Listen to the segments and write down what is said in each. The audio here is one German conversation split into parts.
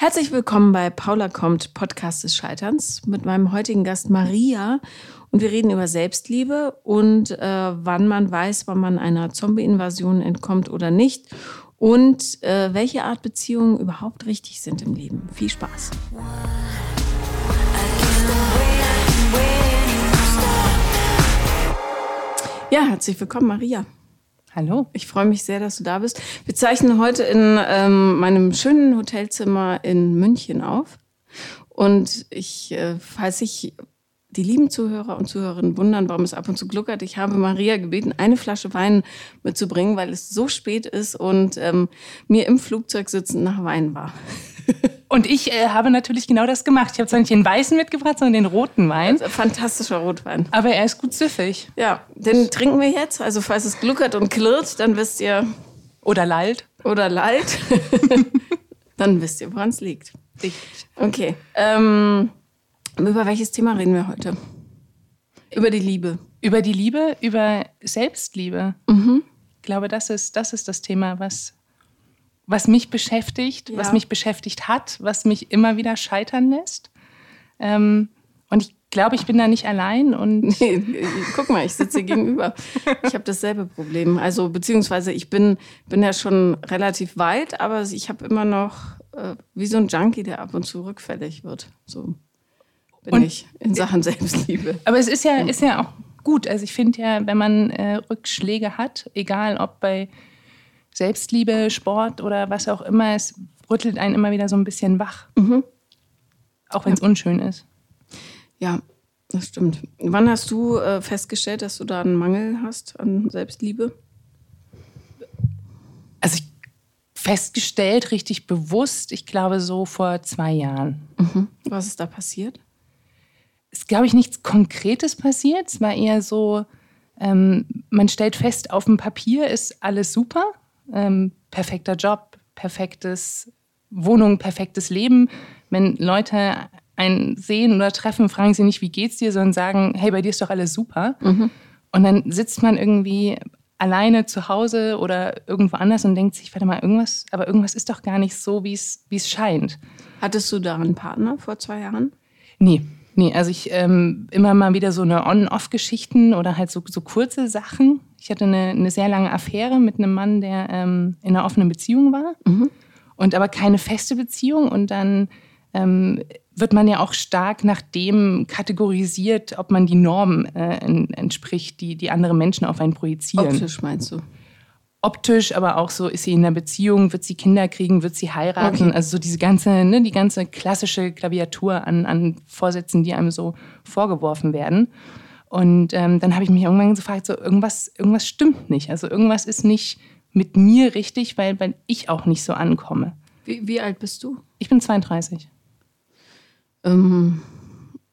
Herzlich willkommen bei Paula kommt, Podcast des Scheiterns, mit meinem heutigen Gast Maria. Und wir reden über Selbstliebe und äh, wann man weiß, wann man einer Zombie-Invasion entkommt oder nicht. Und äh, welche Art Beziehungen überhaupt richtig sind im Leben. Viel Spaß. Ja, herzlich willkommen, Maria. Hallo. Ich freue mich sehr, dass du da bist. Wir zeichnen heute in ähm, meinem schönen Hotelzimmer in München auf. Und ich, äh, falls sich die lieben Zuhörer und Zuhörerinnen wundern, warum es ab und zu gluckert, ich habe Maria gebeten, eine Flasche Wein mitzubringen, weil es so spät ist und ähm, mir im Flugzeug sitzen nach Wein war. Und ich äh, habe natürlich genau das gemacht. Ich habe zwar nicht den weißen mitgebracht, sondern den roten Wein. Also, fantastischer Rotwein. Aber er ist gut süffig. Ja, den trinken wir jetzt. Also falls es gluckert und klirrt, dann wisst ihr. Oder lallt. Oder lallt. dann wisst ihr, woran es liegt. Okay. Ähm, über welches Thema reden wir heute? Über die Liebe. Über die Liebe, über Selbstliebe. Mhm. Ich glaube, das ist, das ist das Thema, was was mich beschäftigt, ja. was mich beschäftigt hat, was mich immer wieder scheitern lässt. Ähm, und ich glaube, ich bin da nicht allein. Und nee, guck mal, ich sitze gegenüber. Ich habe dasselbe Problem. Also beziehungsweise ich bin, bin ja schon relativ weit, aber ich habe immer noch äh, wie so ein Junkie, der ab und zu rückfällig wird. So bin und, ich in Sachen Selbstliebe. Aber es ist ja, ist ja auch gut. Also ich finde ja, wenn man äh, Rückschläge hat, egal ob bei Selbstliebe, Sport oder was auch immer, es rüttelt einen immer wieder so ein bisschen wach. Mhm. Auch wenn es ja. unschön ist. Ja, das stimmt. Wann hast du äh, festgestellt, dass du da einen Mangel hast an Selbstliebe? Also ich festgestellt, richtig bewusst, ich glaube so vor zwei Jahren. Mhm. Was ist da passiert? Es ist, glaube ich, nichts Konkretes passiert. Es war eher so, ähm, man stellt fest, auf dem Papier ist alles super ähm, perfekter Job, perfektes Wohnung, perfektes Leben. Wenn Leute einen sehen oder treffen, fragen sie nicht, wie geht's dir, sondern sagen, hey, bei dir ist doch alles super. Mhm. Und dann sitzt man irgendwie alleine zu Hause oder irgendwo anders und denkt sich, warte mal, irgendwas, aber irgendwas ist doch gar nicht so, wie es scheint. Hattest du da einen Partner vor zwei Jahren? Nee, nee. Also ich ähm, immer mal wieder so eine On-Off-Geschichten oder halt so, so kurze Sachen. Ich hatte eine, eine sehr lange Affäre mit einem Mann, der ähm, in einer offenen Beziehung war mhm. und aber keine feste Beziehung. Und dann ähm, wird man ja auch stark nach dem kategorisiert, ob man die Norm äh, entspricht, die, die andere Menschen auf einen projizieren. Optisch meinst du? Optisch, aber auch so, ist sie in einer Beziehung, wird sie Kinder kriegen, wird sie heiraten? Okay. Also so diese ganze, ne, die ganze klassische Klaviatur an, an Vorsätzen, die einem so vorgeworfen werden. Und ähm, dann habe ich mich irgendwann gefragt, so irgendwas, irgendwas stimmt nicht. Also irgendwas ist nicht mit mir richtig, weil, weil ich auch nicht so ankomme. Wie, wie alt bist du? Ich bin 32. Ähm,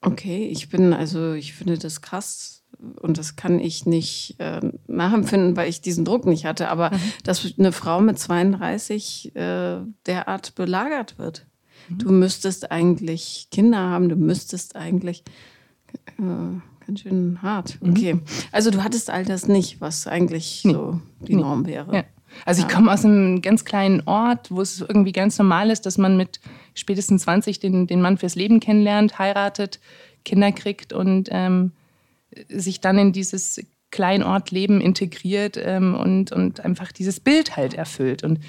okay, ich bin, also ich finde das krass und das kann ich nicht äh, nachempfinden, weil ich diesen Druck nicht hatte. Aber mhm. dass eine Frau mit 32 äh, derart belagert wird. Mhm. Du müsstest eigentlich Kinder haben, du müsstest eigentlich. Äh, Ganz schön hart. Mhm. Okay. Also du hattest all das nicht, was eigentlich nee. so die nee. Norm wäre. Ja. Also ich komme aus einem ganz kleinen Ort, wo es irgendwie ganz normal ist, dass man mit spätestens 20 den, den Mann fürs Leben kennenlernt, heiratet, Kinder kriegt und ähm, sich dann in dieses Kleinortleben integriert ähm, und, und einfach dieses Bild halt erfüllt. Und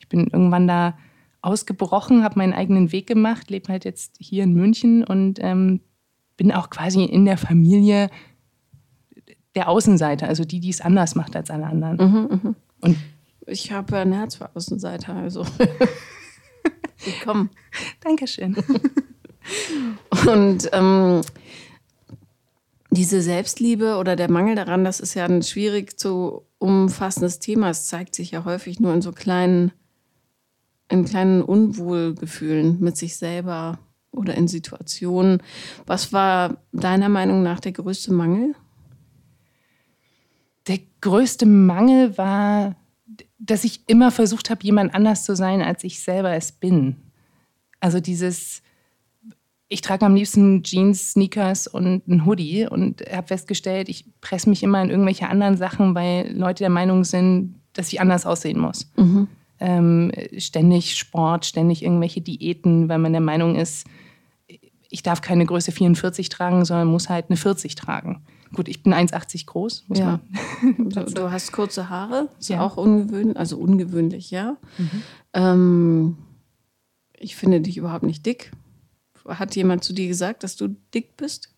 ich bin irgendwann da ausgebrochen, habe meinen eigenen Weg gemacht, lebe halt jetzt hier in München und ähm, bin auch quasi in der Familie der Außenseiter, also die, die es anders macht als alle anderen. Mhm, mh. Und ich habe ein Herz für Außenseiter, also willkommen. Dankeschön. Und ähm, diese Selbstliebe oder der Mangel daran, das ist ja ein schwierig zu umfassendes Thema. Es zeigt sich ja häufig nur in so kleinen, in kleinen Unwohlgefühlen mit sich selber oder in Situationen. Was war deiner Meinung nach der größte Mangel? Der größte Mangel war, dass ich immer versucht habe, jemand anders zu sein, als ich selber es bin. Also dieses, ich trage am liebsten Jeans, Sneakers und ein Hoodie und habe festgestellt, ich presse mich immer in irgendwelche anderen Sachen, weil Leute der Meinung sind, dass ich anders aussehen muss. Mhm. ähm, ständig Sport, ständig irgendwelche Diäten, weil man der Meinung ist, ich darf keine Größe 44 tragen, sondern muss halt eine 40 tragen. Gut, ich bin 1,80 groß. Ja. du, du, hast kurze Haare, ist Ja. auch ungewöhnlich, also ungewöhnlich, ja. Ähm, ich finde dich überhaupt nicht dick. Hat jemand zu dir gesagt, dass du dick bist?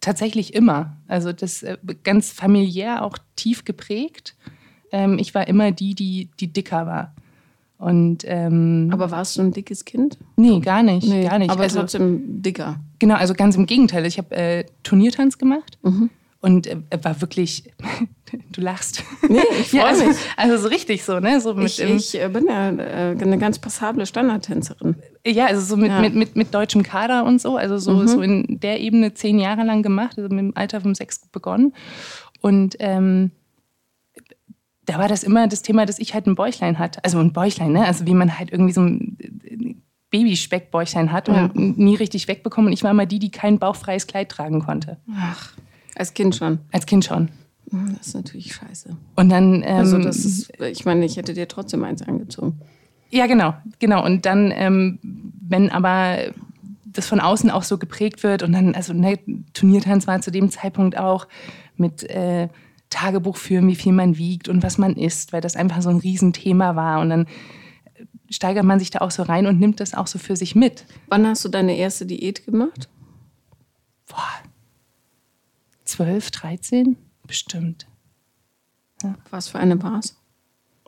Tatsächlich immer. Also das äh, ganz familiär auch tief geprägt. Ähm, ich war immer die, die, die dicker war. Und ähm, Aber warst du ein dickes Kind? nee, gar nicht, gar nicht. Aber also, trotzdem dicker. genau, also ganz im Gegenteil. Ich habe äh, Turniertanz gemacht Mhm. und äh, war wirklich. du lachst. Nee, ich freue ja, also, mich. also so richtig so, ne? So mit, Ich, ähm, ich äh, bin ja äh, eine ganz passable Standardtänzerin. Ja, also so mit, Ja. mit, mit, mit deutschem Kader und so. Also so, so in der Ebene zehn Jahre lang gemacht, also mit dem Alter von sechs begonnen. Und ähm, da war das immer das Thema, dass ich halt ein Bäuchlein hatte. Also ein Bäuchlein, ne? Also wie man halt irgendwie so ein äh, Babyspeckbäuchlein hat und Ja. nie richtig wegbekommen. Und ich war immer die, die kein bauchfreies Kleid tragen konnte. Ach, als Kind schon. Als Kind schon. Hm, Das ist natürlich scheiße. Und dann. Ähm, Also das ist, ich meine, ich hätte dir trotzdem eins angezogen. Ja, genau, genau. Und dann, ähm, wenn aber das von außen auch so geprägt wird und dann, also ne, Turniertanz war zu dem Zeitpunkt auch mit äh, Tagebuch führen, wie viel man wiegt und was man isst, weil das einfach so ein Riesenthema war. Und dann steigert man sich da auch so rein und nimmt das auch so für sich mit. Wann hast du deine erste Diät gemacht? Boah, 12, 13? Bestimmt. Was für eine war's?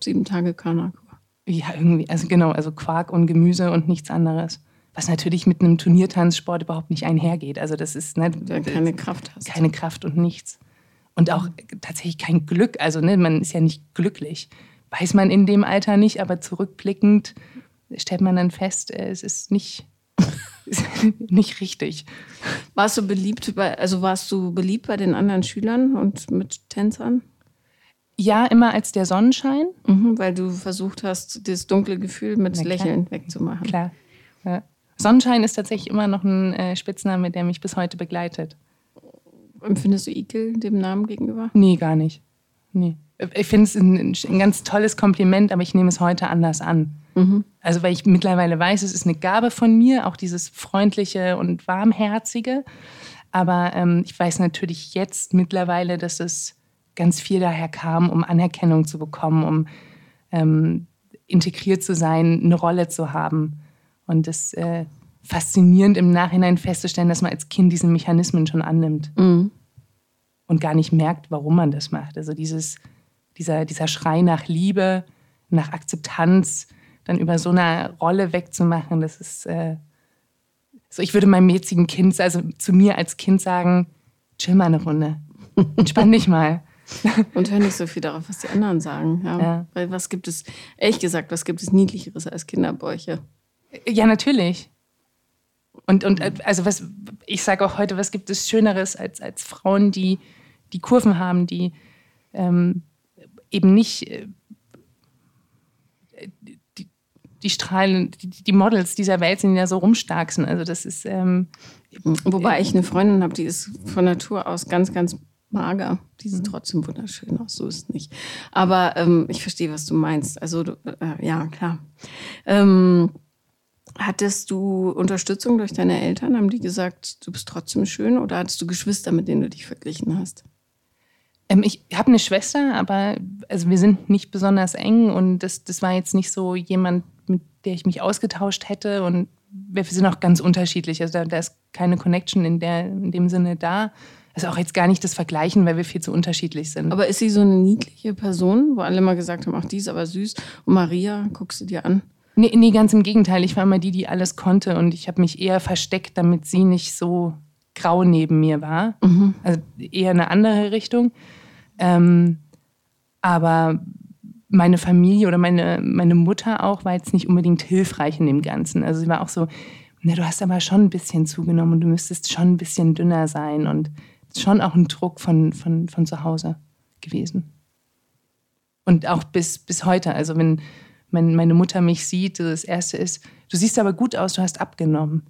Sieben Tage Kanakur. Ja, irgendwie, also genau, also Quark und Gemüse und nichts anderes. Was natürlich mit einem Turniertanzsport überhaupt nicht einhergeht. Also das ist ne, Der keine Kraft hast. keine Kraft und nichts. Und auch tatsächlich kein Glück. Also ne, man ist ja nicht glücklich. Weiß man in dem Alter nicht, aber zurückblickend stellt man dann fest, äh, es ist nicht, ist nicht richtig. Warst du beliebt bei, also warst du beliebt bei den anderen Schülern und mit Tänzern? Ja, immer als der Sonnenschein, Mhm, weil du versucht hast, das dunkle Gefühl mit. Lächeln wegzumachen. klar. Ja. Sonnenschein ist tatsächlich immer noch ein äh, Spitzname, der mich bis heute begleitet. Empfindest du Ekel dem Namen gegenüber? Nee, gar nicht. Nee. Ich finde es ein, ein ganz tolles Kompliment, aber ich nehme es heute anders an. Also, weil ich mittlerweile weiß, es ist eine Gabe von mir, auch dieses freundliche und warmherzige. Aber ähm, ich weiß natürlich jetzt mittlerweile, dass es ganz viel daher kam, um Anerkennung zu bekommen, um ähm, integriert zu sein, eine Rolle zu haben. Und es äh, faszinierend im Nachhinein festzustellen, dass man als Kind diese Mechanismen schon annimmt und gar nicht merkt, warum man das macht. Also dieses, dieser, dieser Schrei nach Liebe, nach Akzeptanz, dann über so eine Rolle wegzumachen, das ist äh, so, ich würde meinem jetzigen Kind, also zu mir als Kind sagen, chill mal eine Runde, entspann dich mal. Und hör nicht so viel darauf, was die anderen sagen. Ja. Ja. Weil was gibt es, ehrlich gesagt, was gibt es Niedlicheres als Kinderbäuche? Ja, natürlich. Und, und äh, also was, ich sage auch heute, was gibt es Schöneres als, als Frauen, die, die Kurven haben, die ähm, eben nicht äh, die, die Strahlen, die, die Models dieser Welt sind, die ja so rumstarksen. Also das ist ähm, Wobei ich eine Freundin habe, die ist von Natur aus ganz, ganz mager. Die sieht trotzdem wunderschön aus, so ist es nicht. Aber ähm, ich verstehe, was du meinst. Also, äh, ja, klar. Ähm, hattest du Unterstützung durch deine Eltern? Haben die gesagt, du bist trotzdem schön? Oder hattest du Geschwister, mit denen du dich verglichen hast? Ähm, ich habe eine Schwester, aber also wir sind nicht besonders eng und das, das war jetzt nicht so jemand, mit der ich mich ausgetauscht hätte und wir sind auch ganz unterschiedlich. Also da, da ist keine Connection in, der, in dem Sinne da. Also auch jetzt gar nicht das Vergleichen, weil wir viel zu unterschiedlich sind. Aber ist sie so eine niedliche Person, wo alle mal gesagt haben, ach, die ist aber süß. Und Maria, guckst du dir an? Nee, nee, ganz im Gegenteil. Ich war immer die, die alles konnte und ich habe mich eher versteckt, damit sie nicht so grau neben mir war. Also eher eine andere Richtung. Ähm, aber meine Familie oder meine, meine Mutter auch war jetzt nicht unbedingt hilfreich in dem Ganzen. Also sie war auch so, na, du hast aber schon ein bisschen zugenommen und du müsstest schon ein bisschen dünner sein und schon auch ein Druck von, von, von zu Hause gewesen. Und auch bis, bis heute. Also wenn mein, meine Mutter mich sieht, das Erste ist, du siehst aber gut aus, du hast abgenommen.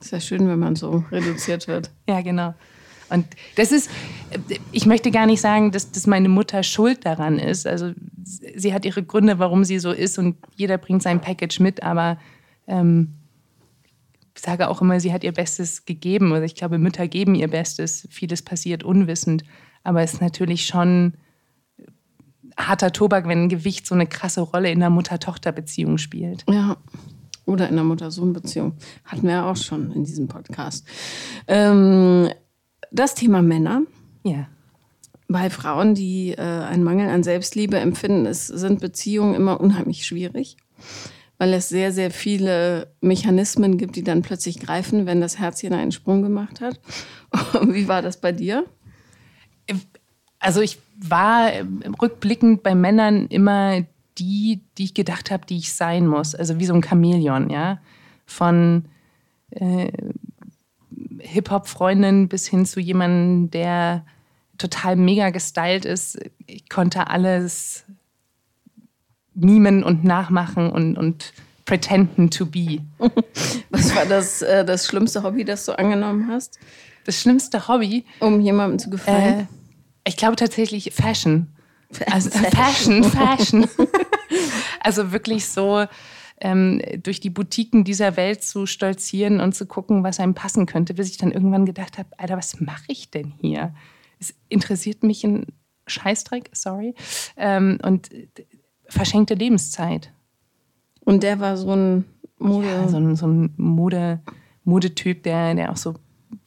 Ist ja schön, wenn man so reduziert wird. Ja, genau. Und das ist, ich möchte gar nicht sagen, dass, dass meine Mutter schuld daran ist. Also sie hat ihre Gründe, warum sie so ist und jeder bringt sein Package mit, aber ähm, ich sage auch immer, sie hat ihr Bestes gegeben. Also ich glaube, Mütter geben ihr Bestes. Vieles passiert unwissend. Aber es ist natürlich schon harter Tobak, wenn Gewicht so eine krasse Rolle in der Mutter-Tochter-Beziehung spielt. Ja. Oder in der Mutter-Sohn-Beziehung. Hatten wir ja auch schon in diesem Podcast. Ähm, das Thema Männer. Ja. Bei Frauen, die äh, einen Mangel an Selbstliebe empfinden, ist, sind Beziehungen immer unheimlich schwierig, weil es sehr, sehr viele Mechanismen gibt, die dann plötzlich greifen, wenn das Herzchen einen Sprung gemacht hat. Wie war das bei dir? Also ich war rückblickend bei Männern immer die, die ich gedacht habe, die ich sein muss. Also wie so ein Chamäleon, ja. Von äh, Hip-Hop-Freundin bis hin zu jemandem, der total mega gestylt ist. Ich konnte alles mimen und nachmachen und, und pretenden to be. Was war das, äh, das schlimmste Hobby, das du angenommen hast? Das schlimmste Hobby? Um jemandem zu gefallen? Äh, ich glaube tatsächlich Fashion. Also Fashion, Fashion. also wirklich so ähm, durch die Boutiquen dieser Welt zu stolzieren und zu gucken, was einem passen könnte, bis ich dann irgendwann gedacht habe, Alter, was mache ich denn hier? Es interessiert mich ein Scheißdreck, sorry. Ähm, und verschenkte Lebenszeit. Und der war so ein Mode... Ja, so ein, so ein Mode, Modetyp, der, der auch so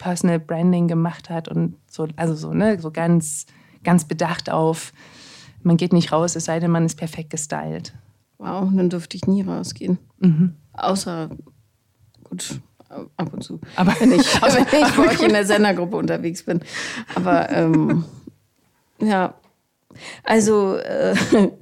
Personal Branding gemacht hat und so, also so, ne, so ganz, ganz bedacht auf, man geht nicht raus, es sei denn, man ist perfekt gestylt. Wow, dann dürfte ich nie rausgehen. Mhm. Außer, gut, ab und zu. Aber wenn ich, wenn ich bei euch in der Sendergruppe unterwegs bin. Aber ähm, ja, also äh,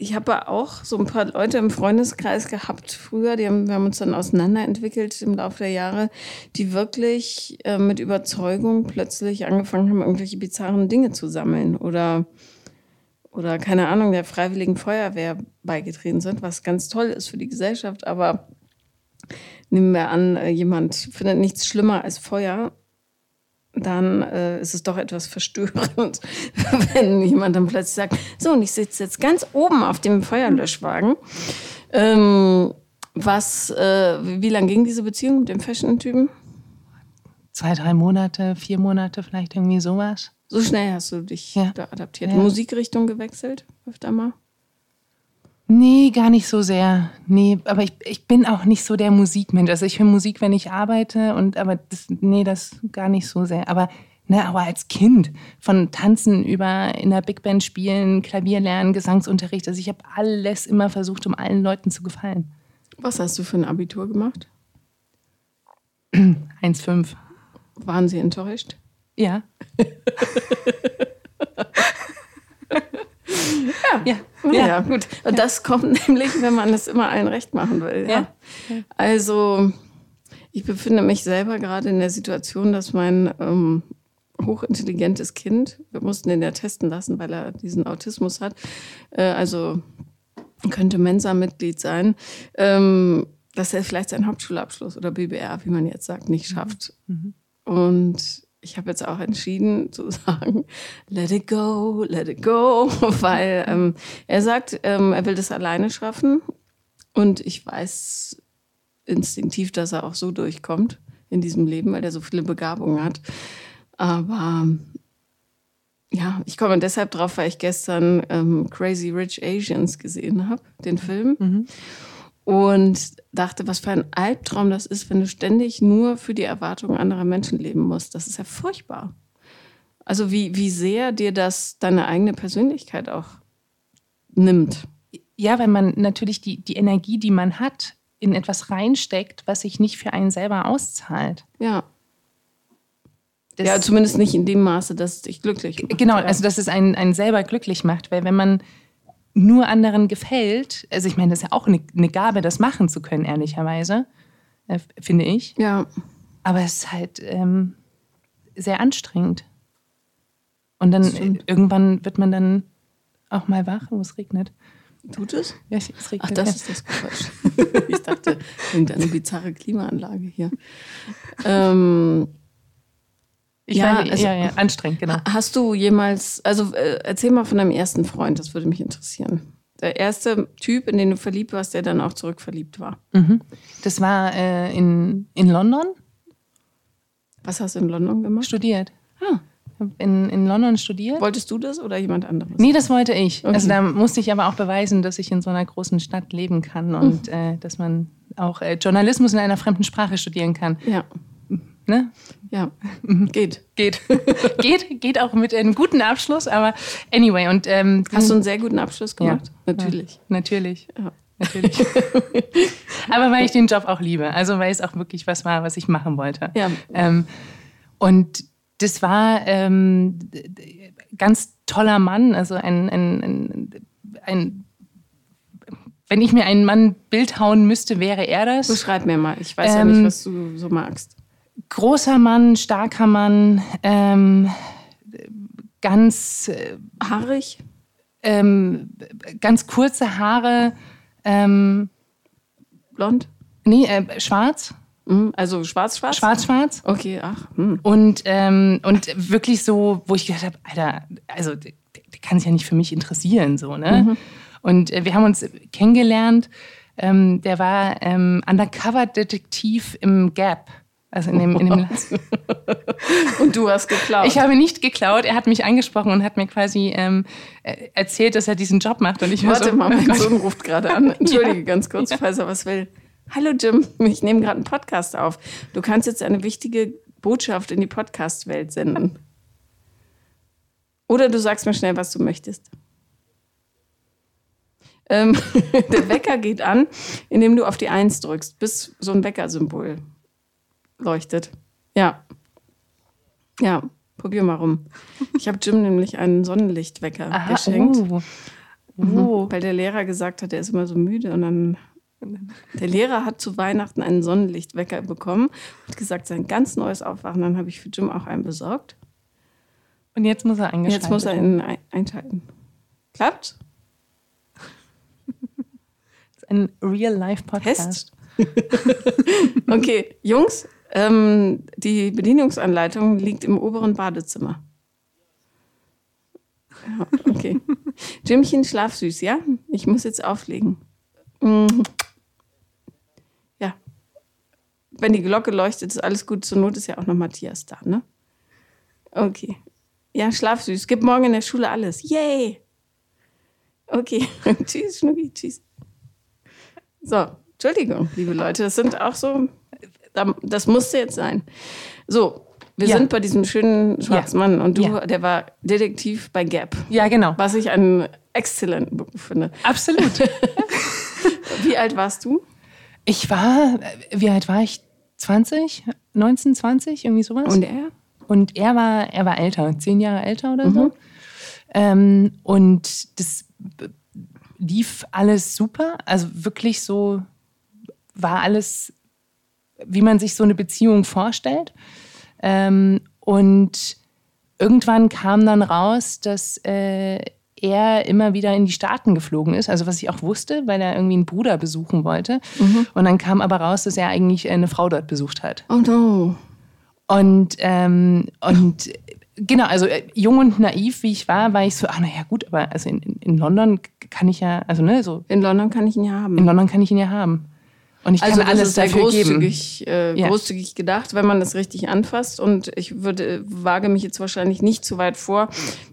ich habe auch so ein paar Leute im Freundeskreis gehabt früher, die haben, wir haben uns dann auseinanderentwickelt im Laufe der Jahre, die wirklich äh, mit Überzeugung plötzlich angefangen haben, irgendwelche bizarren Dinge zu sammeln oder, oder keine Ahnung, der Freiwilligen Feuerwehr beigetreten sind, was ganz toll ist für die Gesellschaft. Aber nehmen wir an, äh, jemand findet nichts schlimmer als Feuer dann äh, ist es doch etwas verstörend, wenn jemand dann plötzlich sagt, so, und ich sitze jetzt ganz oben auf dem Feuerlöschwagen. Ähm, was, äh, wie lange ging diese Beziehung mit dem Fashion-Typen? Zwei, drei Monate, vier Monate, vielleicht irgendwie sowas. So schnell hast du dich ja. da adaptiert. Ja. Musikrichtung gewechselt, öfter mal? Nee, gar nicht so sehr. Nee, aber ich, ich bin auch nicht so der Musikmensch. Also ich höre Musik, wenn ich arbeite und aber das, nee, das gar nicht so sehr. Aber Ne, aber als Kind von Tanzen über in der Big Band spielen, Klavier lernen, Gesangsunterricht. Also ich habe alles immer versucht, um allen Leuten zu gefallen. Was hast du für ein Abitur gemacht? 1,5. Waren Sie enttäuscht? Ja. Ja. Ja. ja, gut. Und das kommt nämlich, wenn man es immer allen recht machen will. Ja? ja. Also, ich befinde mich selber gerade in der Situation, dass mein ähm, hochintelligentes Kind, wir mussten ihn ja testen lassen, weil er diesen Autismus hat, äh, also könnte Mensa-Mitglied sein, ähm, dass er vielleicht seinen Hauptschulabschluss oder BBR, wie man jetzt sagt, nicht schafft. Mhm. Und ich habe jetzt auch entschieden zu sagen, let it go, let it go, weil ähm, er sagt, ähm, er will das alleine schaffen und ich weiß instinktiv, dass er auch so durchkommt in diesem Leben, weil er so viele Begabungen hat. Aber ja, ich komme deshalb drauf, weil ich gestern ähm, Crazy Rich Asians gesehen habe, den Film. Mhm und dachte, was für ein Albtraum das ist, wenn du ständig nur für die Erwartungen anderer Menschen leben musst. Das ist ja furchtbar. Also wie, wie sehr dir das deine eigene Persönlichkeit auch nimmt. Ja, wenn man natürlich die, die Energie, die man hat, in etwas reinsteckt, was sich nicht für einen selber auszahlt. Ja. Das ja, zumindest nicht in dem Maße, dass es dich glücklich macht. Genau, also dass es einen, einen selber glücklich macht. Weil wenn man nur anderen gefällt, also ich meine, das ist ja auch eine, eine Gabe, das machen zu können, ehrlicherweise, äh, finde ich. Ja. Aber es ist halt ähm, sehr anstrengend. Und dann irgendwann wird man dann auch mal wach, wo es regnet. Tut es? Ja, es regnet. Ach, das ja. ist das Geräusch. ich dachte, irgendeine bizarre Klimaanlage hier. Ähm, Ich Ja, meine, also- ja, ja, anstrengend, genau. Hast du jemals, also äh, erzähl mal von deinem ersten Freund, das würde mich interessieren. Der erste Typ, in den du verliebt warst, der dann auch zurückverliebt war. Mhm. Das war äh, in, in London Was hast du in London gemacht? studiert. Ah, In, in London studiert. wolltest du das oder jemand anderes? Nee, das wollte ich. Okay. Also da musste ich aber auch beweisen, dass ich in so einer großen Stadt leben kann und äh, dass man auch äh, Journalismus in einer fremden Sprache studieren kann. Ja, Ne? ja, geht. Geht. geht, geht auch mit einem guten Abschluss, aber anyway. Und, ähm, Hast du einen sehr guten Abschluss Ja. gemacht? Natürlich. Natürlich. Ja. Natürlich. aber weil ich den Job auch liebe. Also weil es auch wirklich was war, was ich machen wollte. Ja. Ähm, und das war ähm, ganz toller Mann, also ein, ein, ein, ein wenn ich mir einen Mann Bild hauen müsste, wäre er das. Beschreib mir mal. Ich weiß ja Ähm, nicht, was du so magst. Großer Mann, starker Mann, ähm, ganz, äh, Haarig? ähm, ganz kurze Haare, ähm, Blond? nee, äh, schwarz, Mhm. Also schwarz-schwarz? schwarz-schwarz. Okay, ach. Hm. Und, ähm, und wirklich so, wo ich gedacht habe, Alter, also der, der kann sich ja nicht für mich interessieren, so, ne? Und äh, wir haben uns kennengelernt. Ähm, der war ähm, Undercover-Detektiv im Gap. Also in dem, in dem Und du hast geklaut. Ich habe nicht geklaut. Er hat mich angesprochen und hat mir quasi ähm, äh, erzählt, dass er diesen Job macht. Und ich war Warte so, mal, oh mein. Sohn ruft gerade an. Entschuldige ganz kurz, falls er was will. Hallo Jim, ich nehme gerade einen Podcast auf. Du kannst jetzt eine wichtige Botschaft in die Podcast-Welt senden. Oder du sagst mir schnell, was du möchtest. Ähm, der Wecker geht an, indem du auf die Eins drückst, bis so ein Weckersymbol leuchtet. Ja. Ja, probier mal rum. Ich habe Jim nämlich einen Sonnenlichtwecker Aha, geschenkt. oh. Oh. Weil der Lehrer gesagt hat, er ist immer so müde und dann. Der Lehrer hat zu Weihnachten einen Sonnenlichtwecker bekommen und gesagt, sein ganz neues Aufwachen. Dann habe ich für Jim auch einen besorgt. Und jetzt muss er eingeschaltet Jetzt muss er ihn ein einschalten. Klappt? Das ist ein Real-Life-Podcast. Test? okay, Jungs, ähm, die Bedienungsanleitung liegt im oberen Badezimmer. Ja, okay. Jimchen, schlaf süß, ja? Ich muss jetzt auflegen. Mhm. Ja. Wenn die Glocke leuchtet, ist alles gut. Zur Not ist ja auch noch Matthias da, ne? Okay. Ja, schlaf süß. Gib morgen in der Schule alles. Yay! Okay. tschüss, Schnucki. Tschüss. So, Entschuldigung, liebe Leute. Das sind auch so. Das musste jetzt sein. So, wir Ja. sind bei diesem schönen schwarzen Mann und du, Ja. der war Detektiv bei Gap. Ja, genau. Was ich einen exzellenten Beruf finde. Absolut. Wie alt warst du? Ich war, wie alt war ich? 20? 19, 20? Irgendwie sowas? Und er? Und er war, er war älter, zehn Jahre älter oder so. Ähm, und das lief alles super. Also wirklich so war alles, wie man sich so eine Beziehung vorstellt. Ähm, und irgendwann kam dann raus, dass äh, er immer wieder in die Staaten geflogen ist, also was ich auch wusste, weil er irgendwie einen Bruder besuchen wollte. Und dann kam aber raus, dass er eigentlich eine Frau dort besucht hat. Oh no. Und, ähm, und genau, also äh, jung und naiv, wie ich war, war ich so, ach naja, gut, aber also in, in, in London kann ich ja, also ne, so In London kann ich ihn ja haben. in London kann ich ihn ja haben. Und ich Also kann das alles sehr dafür geben. großzügig, äh, Ja. großzügig gedacht, wenn man das richtig anfasst. Und ich würde, wage mich jetzt wahrscheinlich nicht zu weit vor,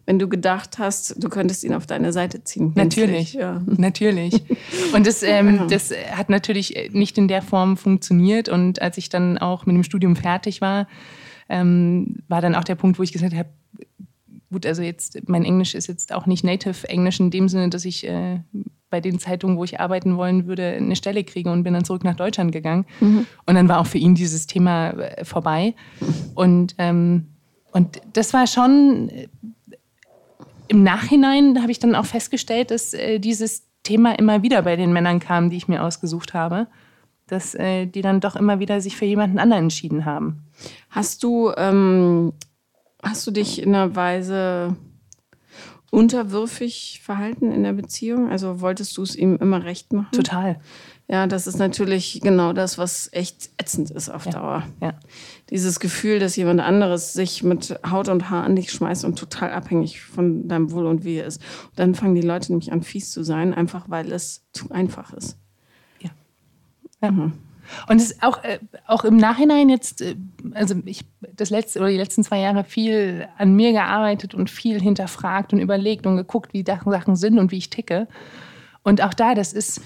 wenn du gedacht hast, du könntest ihn auf deine Seite ziehen. Natürlich, Ja. natürlich. Und das, ähm, das hat natürlich nicht in der Form funktioniert. Und als ich dann auch mit dem Studium fertig war, ähm, war dann auch der Punkt, wo ich gesagt habe, gut, also jetzt, mein Englisch ist jetzt auch nicht Native Englisch in dem Sinne, dass ich äh, bei den Zeitungen, wo ich arbeiten wollen würde, eine Stelle kriege und bin dann zurück nach Deutschland gegangen. Und dann war auch für ihn dieses Thema äh, vorbei. Und, ähm, und das war schon äh, im Nachhinein habe ich dann auch festgestellt, dass äh, dieses Thema immer wieder bei den Männern kam, die ich mir ausgesucht habe. Dass äh, die dann doch immer wieder sich für jemanden anderen entschieden haben. Hast du, ähm, hast du dich in einer Weise unterwürfig verhalten in der Beziehung? Also wolltest du es ihm immer recht machen? Total. Ja, das ist natürlich genau das, was echt ätzend ist auf Ja. Dauer. Ja. Dieses Gefühl, dass jemand anderes sich mit Haut und Haar an dich schmeißt und total abhängig von deinem Wohl und Wehe ist. Und dann fangen die Leute nämlich an, fies zu sein, einfach weil es zu einfach ist. Ja. ja. Und es ist auch, äh, auch im Nachhinein jetzt, äh, also ich das letzte oder die letzten zwei Jahre viel an mir gearbeitet und viel hinterfragt und überlegt und geguckt, wie Sachen sind und wie ich ticke. Und auch da, das ist,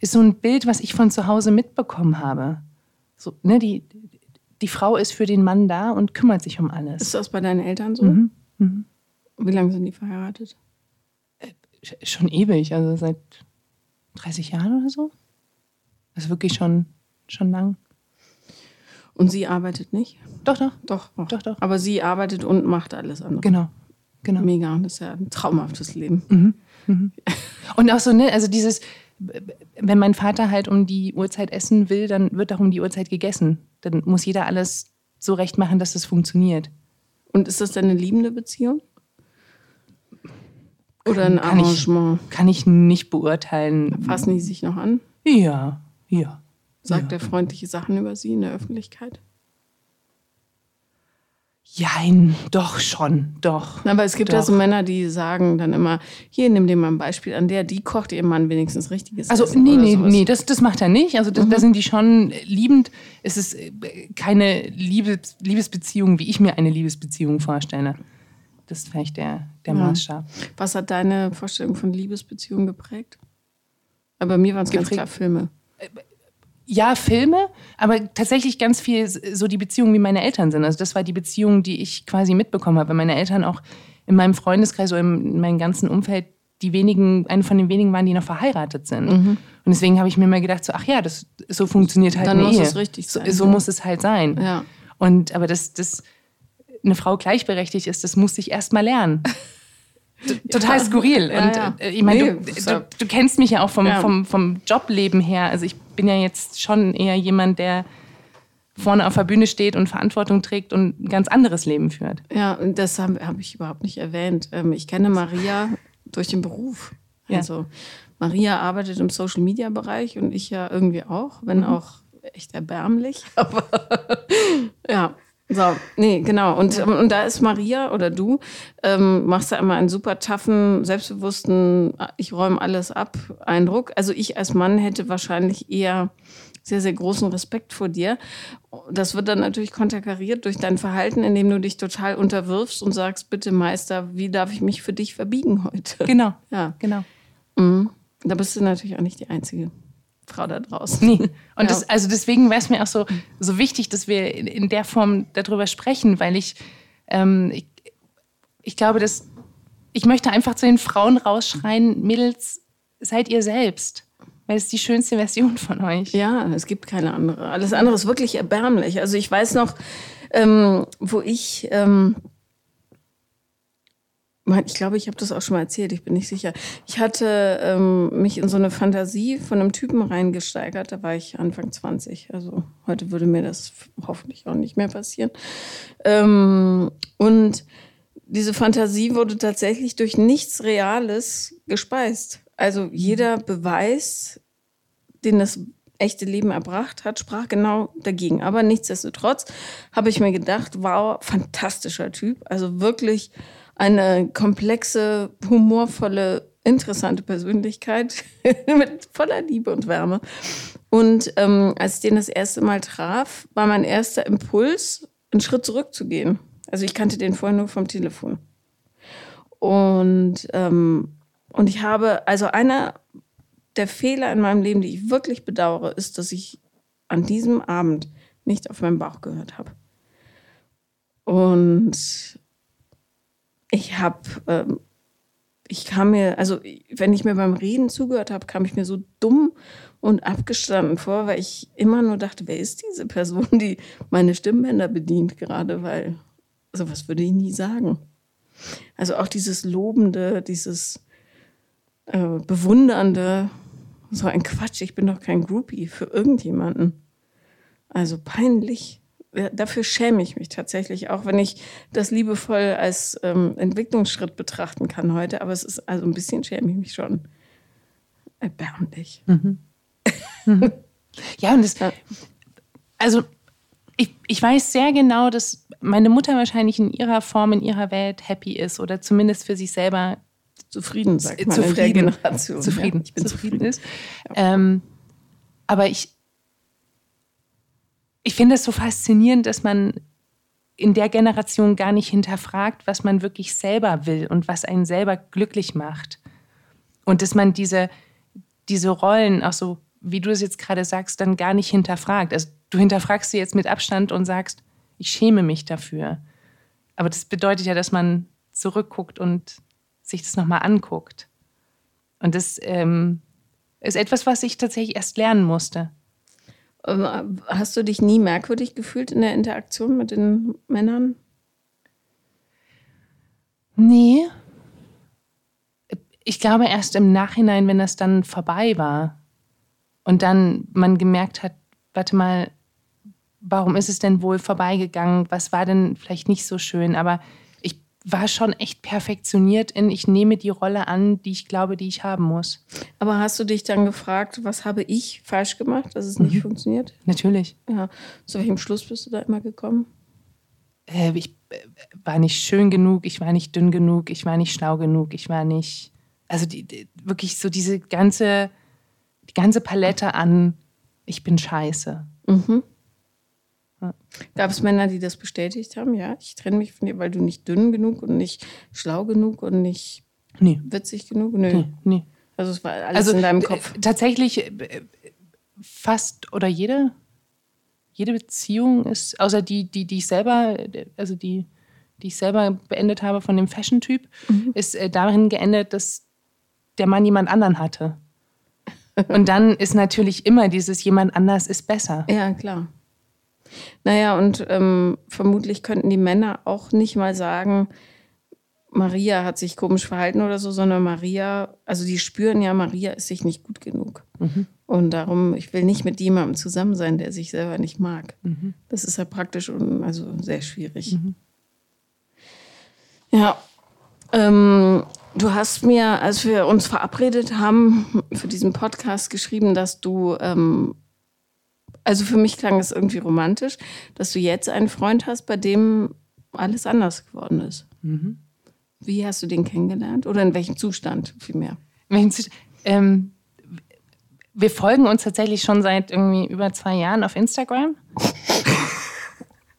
ist so ein Bild, was ich von zu Hause mitbekommen habe. So, ne, die, die Frau ist für den Mann da und kümmert sich um alles. Ist das bei deinen Eltern so? Mhm. Mhm. Wie lange sind die verheiratet? Sch- Schon ewig, also seit 30 Jahren oder so. Also wirklich schon, schon lang. Und sie arbeitet nicht? Doch, doch, Doch, doch. Doch, doch. Aber sie arbeitet und macht alles andere. genau. genau. Mega, das ist ja ein traumhaftes Leben. Und auch so, ne, also dieses, wenn mein Vater halt um die Uhrzeit essen will, dann wird auch um die Uhrzeit gegessen. Dann muss jeder alles so recht machen, dass es funktioniert. Und ist das denn eine liebende Beziehung? Oder ein Kann ich- Arrangement? Kann ich nicht beurteilen. Fassen die sich noch an? Ja, ja. Sagt Ja. er freundliche Sachen über sie in der Öffentlichkeit? Jein, doch schon, doch. Aber es gibt ja Doch. so Männer, die sagen dann immer, hier, nimm dir mal ein Beispiel an der, die kocht ihrem Mann wenigstens richtiges Also, Essen nee, oder nee, sowas. nee, das, das macht er nicht. Also, da, da sind die schon liebend. Es ist äh, keine Liebes, Liebesbeziehung, wie ich mir eine Liebesbeziehung vorstelle. Das ist vielleicht der, der Ja. Maßstab. Was hat deine Vorstellung von Liebesbeziehungen geprägt? Aber bei mir waren es ganz klar Filme. Ja, Filme, aber tatsächlich ganz viel so die Beziehung, wie meine Eltern sind. Also das war die Beziehung, die ich quasi mitbekommen habe. Weil meine Eltern auch in meinem Freundeskreis oder in meinem ganzen Umfeld die wenigen, eine von den wenigen waren, die noch verheiratet sind. Und deswegen habe ich mir mal gedacht, so, ach ja, das, so funktioniert halt Dann muss Ehe. es richtig sein, So, so ja. muss es halt sein. Ja. Und aber dass das eine Frau gleichberechtigt ist, das musste ich erst mal lernen. Total skurril. Ja, und äh, ich meine, Nee, du, du, du kennst mich ja auch vom, vom, vom Jobleben her. Also ich bin ja jetzt schon eher jemand, der vorne auf der Bühne steht und Verantwortung trägt und ein ganz anderes Leben führt. Ja, und das habe hab ich überhaupt nicht erwähnt. Ähm, ich kenne Maria durch den Beruf. Ja. Also Maria arbeitet im Social Media Bereich und ich ja irgendwie auch, wenn auch echt erbärmlich. Aber ja. So, nee, genau. Und, und da ist Maria oder du, ähm, machst da immer einen super taffen, selbstbewussten, ich räume alles ab Eindruck. Also ich als Mann hätte wahrscheinlich eher sehr, sehr großen Respekt vor dir. Das wird dann natürlich konterkariert durch dein Verhalten, indem du dich total unterwirfst und sagst, bitte Meister, wie darf ich mich für dich verbiegen heute? Genau. Ja, Genau. mhm. da bist du natürlich auch nicht die einzige Frau da draußen. Nee. Und Ja. das, also deswegen wäre es mir auch so, so wichtig, dass wir in, in der Form darüber sprechen, weil ich, ähm, ich, ich glaube, dass ich möchte einfach zu den Frauen rausschreien, Mädels, seid ihr selbst. Weil es ist die schönste Version von euch. Ja, es gibt keine andere. Alles andere ist wirklich erbärmlich. Also ich weiß noch, ähm, wo ich, ähm, ich glaube, ich habe das auch schon mal erzählt, ich bin nicht sicher. Ich hatte ähm, mich in so eine Fantasie von einem Typen reingesteigert, da war ich Anfang 20. Also heute würde mir das hoffentlich auch nicht mehr passieren. Ähm, und diese Fantasie wurde tatsächlich durch nichts Reales gespeist. Also jeder Beweis, den das echte Leben erbracht hat, sprach genau dagegen. Aber nichtsdestotrotz habe ich mir gedacht, wow, fantastischer Typ. Also wirklich eine komplexe, humorvolle, interessante Persönlichkeit mit voller Liebe und Wärme. Und ähm, als ich den das erste Mal traf, war mein erster Impuls, einen Schritt zurückzugehen. Also ich kannte den vorher nur vom Telefon. Und, ähm, und ich habe, also einer der Fehler in meinem Leben, die ich wirklich bedauere, ist, dass ich an diesem Abend nicht auf meinen Bauch gehört habe. Und ich habe, ähm, ich kam mir, also wenn ich mir beim Reden zugehört habe, kam ich mir so dumm und abgestanden vor, weil ich immer nur dachte, wer ist diese Person, die meine Stimmbänder bedient gerade, weil sowas würde ich nie sagen. Also auch dieses Lobende, dieses äh, Bewundernde, so ein Quatsch, ich bin doch kein Groupie für irgendjemanden. Also peinlich. Ja, Dafür schäme ich mich tatsächlich, auch wenn ich das liebevoll als ähm, Entwicklungsschritt betrachten kann heute. Aber es ist also ein bisschen schäme ich mich schon. Erbärmlich. Mhm. Ja, und das, also ich, ich weiß sehr genau, dass meine Mutter wahrscheinlich in ihrer Form, in ihrer Welt happy ist oder zumindest für sich selber zufrieden, sagt man zufrieden, in der Generation. Zufrieden, ja, ich bin zufrieden, zufrieden. ist. Ähm, aber ich, ich finde es so faszinierend, dass man in der Generation gar nicht hinterfragt, was man wirklich selber will und was einen selber glücklich macht. Und dass man diese, diese Rollen, auch so wie du es jetzt gerade sagst, dann gar nicht hinterfragt. Also du hinterfragst sie jetzt mit Abstand und sagst, ich schäme mich dafür. Aber das bedeutet ja, dass man zurückguckt und sich das nochmal anguckt. Und das ähm, ist etwas, was ich tatsächlich erst lernen musste. Ähm, Hast du dich nie merkwürdig gefühlt in der Interaktion mit den Männern? Nee. Ich glaube erst im Nachhinein, wenn das dann vorbei war und dann man gemerkt hat, warte mal, warum ist es denn wohl vorbeigegangen? Was war denn vielleicht nicht so schön? Aber war schon echt perfektioniert in, ich nehme die Rolle an, die ich glaube, die ich haben muss. Aber hast du dich dann gefragt, was habe ich falsch gemacht, dass es nicht Mhm. funktioniert? Natürlich. Ja. Zu welchem Schluss bist du da immer gekommen? Äh, ich äh, war nicht schön genug, ich war nicht dünn genug, ich war nicht schlau genug, ich war nicht. Also die, die, wirklich so diese ganze, die ganze Palette an, ich bin scheiße. Mhm. Ja. Gab es Männer, die das bestätigt haben? Ja, ich trenne mich von dir, weil du nicht dünn genug und nicht schlau genug und nicht Nee. witzig genug? Nö. Nee, nee. Also es war alles in deinem Kopf. Tatsächlich äh, fast oder jede, jede Beziehung ist, außer die, die, die ich selber, also die, die ich selber beendet habe von dem Fashion-Typ, Mhm. ist äh, darin geendet, dass der Mann jemand anderen hatte. Und dann ist natürlich immer dieses jemand anders ist besser. Ja, klar. Naja, und ähm, vermutlich könnten die Männer auch nicht mal sagen, Maria hat sich komisch verhalten oder so, sondern Maria, also die spüren ja, Maria ist sich nicht gut genug. Und darum, ich will nicht mit jemandem zusammen sein, der sich selber nicht mag. Das ist ja praktisch und also sehr schwierig. Ja. Ähm, du hast mir, als wir uns verabredet haben, für diesen Podcast geschrieben, dass du, ähm, also für mich klang es irgendwie romantisch, dass du jetzt einen Freund hast, bei dem alles anders geworden ist. Wie hast du den kennengelernt? Oder in welchem Zustand vielmehr? Ähm, wir folgen uns tatsächlich schon seit irgendwie über zwei Jahren auf Instagram.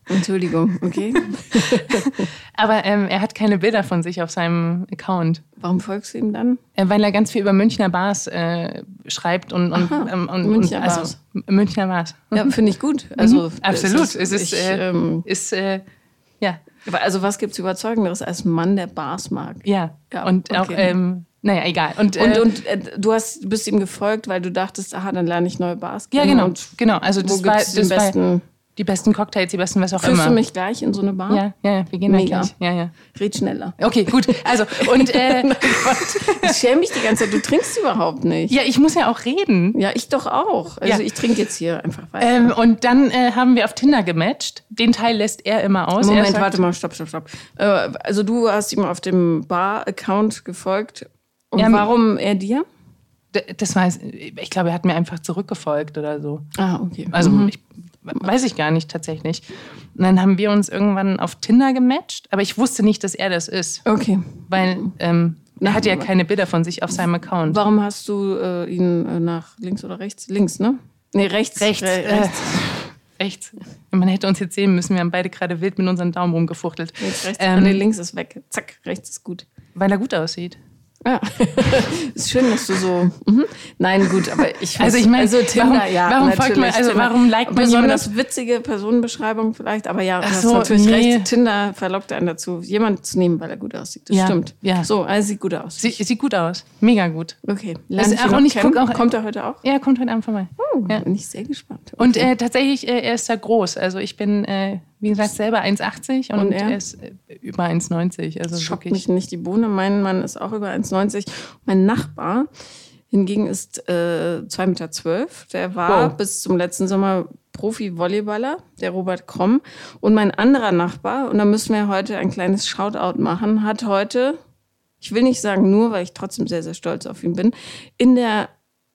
Entschuldigung, okay. Aber ähm, er hat keine Bilder von sich auf seinem Account. Warum folgst du ihm dann? Äh, Weil er ganz viel über Münchner Bars äh, schreibt und, und, Aha, ähm, und, Münchner also, Bars. M- Münchner Bars. Ja, finde ich gut. Also, Absolut. es Es ist, ich, äh, ähm, ist äh, ja, also was gibt es Überzeugenderes als Mann, der Bars mag? ja, Ja, Und auch, okay. ähm, naja, egal. Und, Und, äh, und äh, du hast, bist ihm gefolgt, weil du dachtest, aha, dann lerne ich neue Bars ja, kennen. genau. Und genau. Also wo das war, das war besten? Die besten Cocktails, die besten was auch Führst immer. du mich gleich in so eine Bar? ja, ja, wir gehen Mega. gleich. Ja, ja. Red schneller. Okay, gut. Also, und äh, Ich schäme mich die ganze Zeit. Du trinkst überhaupt nicht. ja, ich muss ja auch reden. Ja, ich doch auch. Also Ja. ich trinke jetzt hier einfach weiter. Ähm, und dann äh, haben wir auf Tinder gematcht. Den Teil lässt er immer aus. Moment, sagt, warte mal, stopp, stopp, stopp. Äh, also du hast ihm auf dem Bar-Account gefolgt. Und Ja, warum er dir? Das weiß, ich glaube, er hat mir einfach zurückgefolgt oder so. Ah, okay. Also ich, weiß ich gar nicht tatsächlich. Und dann haben wir uns irgendwann auf Tinder gematcht, aber ich wusste nicht, dass er das ist, Okay. weil ähm, er hatte ja keine Bilder von sich auf seinem Account. Warum hast du äh, ihn äh, nach links oder rechts? Links, ne? Nee, rechts. Rechts. Re Äh, rechts. rechts. Man hätte uns jetzt sehen müssen, wir haben beide gerade wild mit unseren Daumen rumgefuchtelt. Links, rechts. Ähm, nee, links ist weg. Zack, rechts ist gut. Weil er gut aussieht. Ja, ist schön, dass du so. Mhm. Nein, gut, aber ich. Also ich meine, also Tinder, warum- ja, warum folgt man- also Tinder. warum liked man besonders witzige Personenbeschreibung vielleicht, aber ja, du Ach hast so, natürlich nee. recht. Tinder verlockt einen dazu, jemanden zu nehmen, weil er gut aussieht. Das Ja, stimmt. ja. So, also sieht gut aus. Sie, sieht gut aus. Mega gut. okay. Also noch und ich guck auch- Kommt er heute auch? Er kommt heute Abend vorbei. Oh, Ja. Bin ich sehr gespannt. Und Okay. äh, tatsächlich, äh, er ist da groß. Also ich bin, äh, wie gesagt, selber 1,80 und, Und er? er? ist äh, über 1,90. Also Das schockt wirklich. mich nicht die Bohne. Mein Mann ist auch über 1,90. Mein Nachbar hingegen ist äh, 2,12 Meter. Der war Wow. bis zum letzten Sommer Profi-Volleyballer, der Robert Kromm. Und mein anderer Nachbar, und da müssen wir heute ein kleines Shoutout machen, hat heute, ich will nicht sagen nur, weil ich trotzdem sehr, sehr stolz auf ihn bin, in der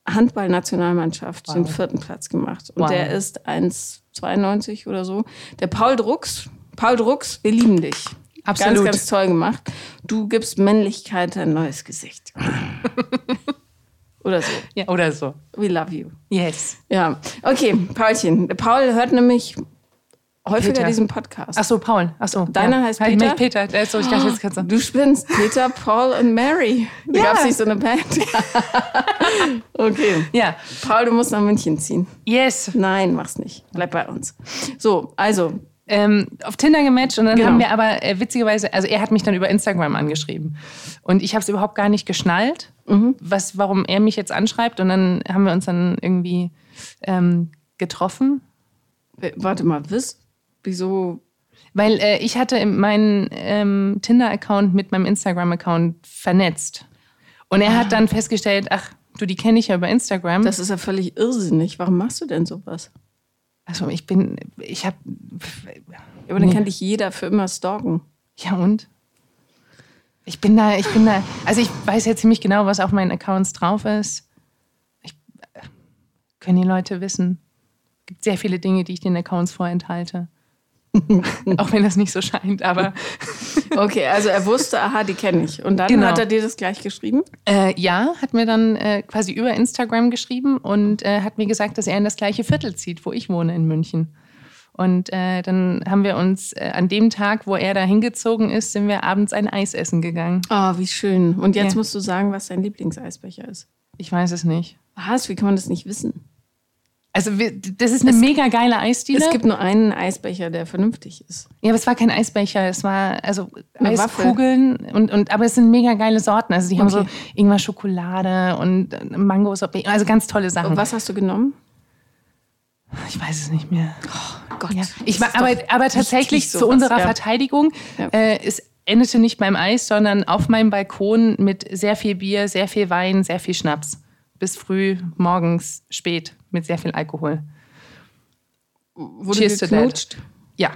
Handballnationalmannschaft Wow. den vierten Platz gemacht. Und Wow. der ist 1,92 oder so. Der Paul Drucks. Paul Drucks, wir lieben dich. Absolut. Ganz, ganz toll gemacht. Du gibst Männlichkeit ein neues Gesicht. oder so. Ja, oder so. We love you. Yes. Ja, okay, Paulchen. Paul hört nämlich häufiger Peter. diesen Podcast. Ach so, Paul. Ach so. Deiner heißt Ich Peter? meine Peter. Der ist so, ich dachte, jetzt kannst du. Du spinnst Peter, Paul und Mary. Da Ja. gab es nicht so eine Band. okay. Ja. Paul, du musst nach München ziehen. Yes. Nein, mach's nicht. Bleib bei uns. So, also, ähm, auf Tinder gematcht und dann Genau. haben wir aber äh, witzigerweise, also er hat mich dann über Instagram angeschrieben und ich habe es überhaupt gar nicht geschnallt, Mhm. was, warum er mich jetzt anschreibt und dann haben wir uns dann irgendwie ähm, getroffen, warte mal, was? Wieso? weil äh, ich hatte meinen ähm, Tinder-Account mit meinem Instagram-Account vernetzt und er hat dann festgestellt, ach du, die kenne ich ja über Instagram. Das ist ja völlig irrsinnig. Warum machst du denn sowas? also ich bin, ich habe, Aber dann Nee. kann dich jeder für immer stalken. ja und? Ich bin da, ich bin da, also ich weiß ja ziemlich genau, was auf meinen Accounts drauf ist. Ich, äh, können die Leute wissen. Es gibt sehr viele Dinge, die ich den Accounts vorenthalte. Auch wenn das nicht so scheint, aber Okay, also er wusste, aha, die kenne ich. Und dann Genau. hat er dir das gleich geschrieben? äh, ja, hat mir dann äh, quasi über Instagram geschrieben und äh, hat mir gesagt, dass er in das gleiche Viertel zieht, wo ich wohne in München. Und äh, dann haben wir uns äh, an dem Tag, wo er da hingezogen ist, sind wir abends ein Eis essen gegangen. Oh, wie schön. Und jetzt Ja. musst du sagen, was dein Lieblingseisbecher ist. Ich weiß es nicht. Was? Wie kann man das nicht wissen? Also wir, das ist eine mega geile Eisdiele. Es gibt nur einen Eisbecher, der vernünftig ist. ja, aber es war kein Eisbecher, es war also Eine Eiskugeln und, und aber es sind mega geile Sorten. Also die haben Okay. so Ingwer Schokolade und äh, Mango Sorbet, also ganz tolle Sachen. Und was hast du genommen? Ich weiß es nicht mehr. Oh Gott. Ja. Ich war, ist aber, aber tatsächlich zu unserer ja. Verteidigung, Ja. äh, es endete nicht beim Eis, sondern auf meinem Balkon mit sehr viel Bier, sehr viel Wein, sehr viel Schnaps. Bis früh, morgens, spät, mit sehr viel Alkohol. Wurde Cheers to that. geknutscht? Ja,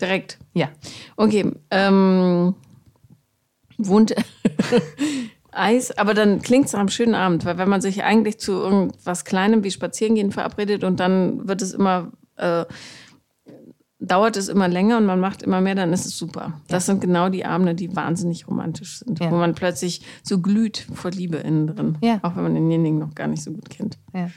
Direkt. ja. Okay. Ähm, wohnt Eis, aber dann klingt es einem schönen Abend, weil wenn man sich eigentlich zu irgendwas Kleinem wie Spazierengehen verabredet und dann wird es immer, äh, dauert es immer länger und man macht immer mehr, dann ist es super. Das sind genau die Abende, die wahnsinnig romantisch sind, Ja. wo man plötzlich so glüht vor Liebe innen drin, Ja. auch wenn man denjenigen noch gar nicht so gut kennt. ja.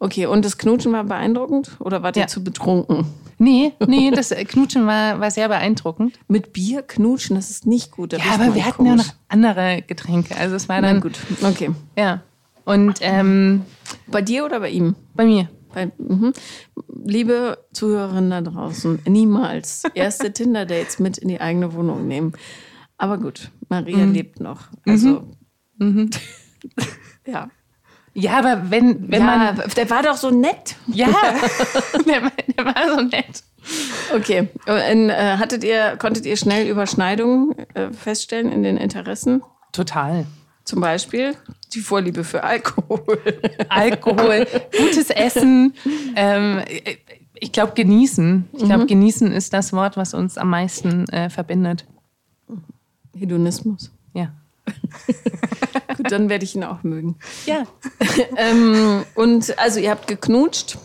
Okay, und das Knutschen war beeindruckend oder wart ihr Ja. zu betrunken? Nee, nee, das Knutschen war, war sehr beeindruckend. Mit Bier knutschen, das ist nicht gut. Ja, aber wir hatten ja komisch. noch andere Getränke. Also es war Na dann. gut, okay. Ja. Und ähm, Bei dir oder bei ihm? bei mir. Bei, mhm. Liebe Zuhörerinnen da draußen, niemals erste Tinder-Dates mit in die eigene Wohnung nehmen. Aber gut, Maria Mhm. lebt noch. Also, ja. Ja, aber wenn, wenn ja, man. der war doch so nett. Ja, der, war- der war so nett. Okay. Und, äh, hattet ihr, konntet ihr schnell Überschneidungen äh, feststellen in den Interessen? Total. Zum Beispiel die Vorliebe für Alkohol. Alkohol, gutes Essen. Ähm, ich glaube, genießen. Ich glaube, genießen ist das Wort, was uns am meisten äh, verbindet. Hedonismus. Ja. Gut, dann werde ich ihn auch mögen. Ja. Ähm, und also ihr habt geknutscht.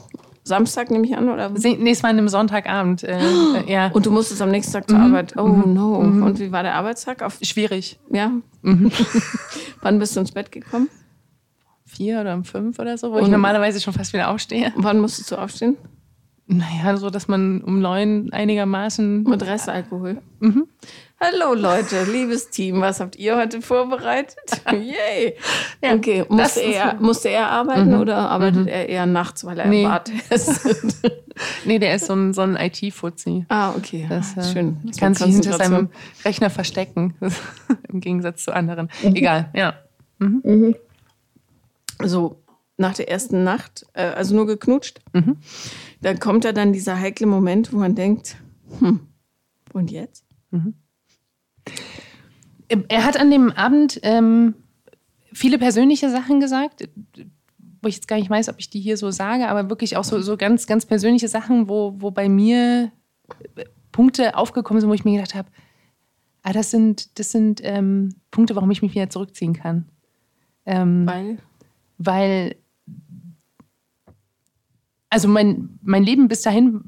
Samstag nehme ich an, oder? Nee, es war an einem Sonntagabend. Äh, äh, ja. Und du musstest am nächsten Tag zur Arbeit. Oh no. Und wie war der Arbeitstag? Auf, Schwierig. ja. Wann bist du ins Bett gekommen? Vier oder um fünf oder so, wo ich Und- normalerweise schon fast wieder aufstehe. Wann musstest du aufstehen? Naja, so, dass man um neun einigermaßen. Mit Restalkohol. Hallo Leute, liebes Team, was habt ihr heute vorbereitet? Yay! Ja, okay, musste er, musste er arbeiten oder arbeitet er eher nachts, weil er Nee. im Bad ist? Nee, der ist so ein, so ein IT-Fuzzi. ah, okay. Das, äh, Schön. Das Kann sich hinter seinem Rechner verstecken. Im Gegensatz zu anderen. Egal, ja. so nach der ersten Nacht, äh, also nur geknutscht, Mhm. da kommt ja dann dieser heikle Moment, wo man denkt, hm, und jetzt? Er hat an dem Abend ähm, viele persönliche Sachen gesagt, wo ich jetzt gar nicht weiß, ob ich die hier so sage, aber wirklich auch so, so ganz, ganz persönliche Sachen, wo, wo bei mir äh, Punkte aufgekommen sind, wo ich mir gedacht habe, ah, das sind, das sind ähm, Punkte, warum ich mich wieder zurückziehen kann. Ähm, Weil, weil also mein, mein Leben bis dahin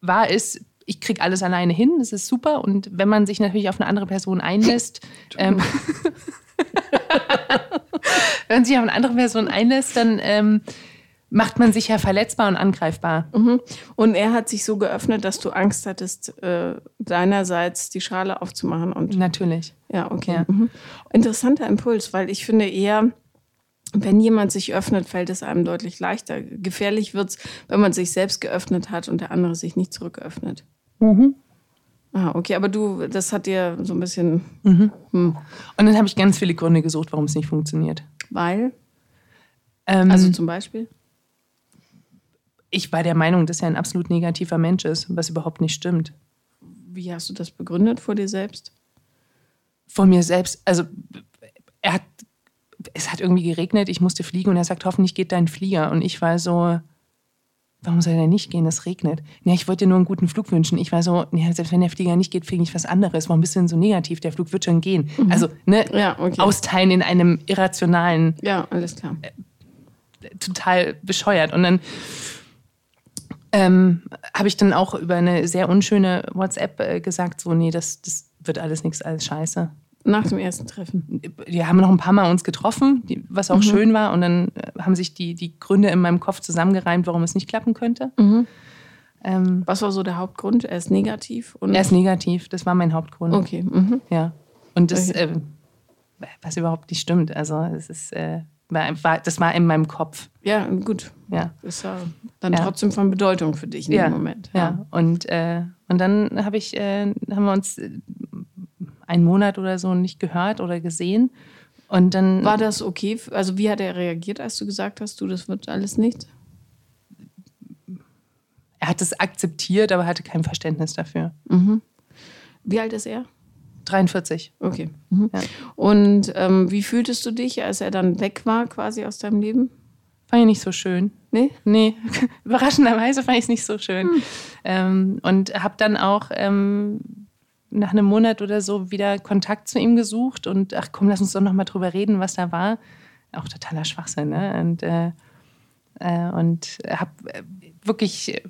war es, ich kriege alles alleine hin, das ist super. Und wenn man sich natürlich auf eine andere Person einlässt, ähm, wenn man sich auf eine andere Person einlässt, dann ähm, macht man sich ja verletzbar und angreifbar. Mhm. Und er hat sich so geöffnet, dass du Angst hattest, äh, deinerseits die Schale aufzumachen. Und Natürlich. Ja, okay. Ja. Mhm. Interessanter Impuls, weil ich finde eher, wenn jemand sich öffnet, fällt es einem deutlich leichter. Gefährlich wird es, wenn man sich selbst geöffnet hat und der andere sich nicht zurücköffnet. Mhm. Ah, okay, aber du, das hat dir so ein bisschen. Mhm. Hm. Und dann habe ich ganz viele Gründe gesucht, warum es nicht funktioniert. Weil? Ähm, also zum Beispiel? Ich war der Meinung, dass er ein absolut negativer Mensch ist, was überhaupt nicht stimmt. Wie hast du das begründet vor dir selbst? Vor mir selbst. Also, er hat. Es hat irgendwie geregnet, ich musste fliegen und er sagt, hoffentlich geht dein Flieger. Und ich war so, warum soll er nicht gehen? Es regnet. Nee, ich wollte dir nur einen guten Flug wünschen. Ich war so, nee, selbst wenn der Flieger nicht geht, fliege ich was anderes. Warum bist du denn so negativ? Der Flug wird schon gehen. Mhm. Also, ne, ja, okay. austeilen in einem irrationalen. Ja, alles klar. Äh, total bescheuert. Und dann ähm, habe ich dann auch über eine sehr unschöne WhatsApp äh, gesagt, so, nee, das, das wird alles nichts, alles scheiße. Nach dem ersten Treffen. Wir haben noch ein paar Mal uns getroffen, was auch mhm. schön war. Und dann äh, haben sich die, die Gründe in meinem Kopf zusammengereimt, warum es nicht klappen könnte. Mhm. Ähm, was war so der Hauptgrund? Er ist negativ? er ist negativ, das war mein Hauptgrund. Okay. Mhm. Ja. Und das, okay. äh, was überhaupt nicht stimmt. Also es ist, äh, war, das war in meinem Kopf. Ja, gut. Ja. Ist ja dann ja. trotzdem von Bedeutung für dich in ja. dem Moment. Ja. ja. Und, äh, und dann hab ich, äh, haben wir uns einen Monat oder so nicht gehört oder gesehen. Und dann. War das okay? Also, wie hat er reagiert, als du gesagt hast, du, das wird alles nichts? Er hat es akzeptiert, aber hatte kein Verständnis dafür. Mhm. Wie alt ist er? 43. Okay. Mhm. Ja. Und ähm, wie fühltest du dich, als er dann weg war, quasi aus deinem Leben? Fand ich nicht so schön. Nee? Nee. Überraschenderweise fand ich es nicht so schön. Hm. Ähm, und habe dann auch ähm, nach einem Monat oder so wieder Kontakt zu ihm gesucht und ach komm, lass uns doch noch mal drüber reden, was da war. Auch totaler Schwachsinn, ne? Und, äh, äh, und habe äh, wirklich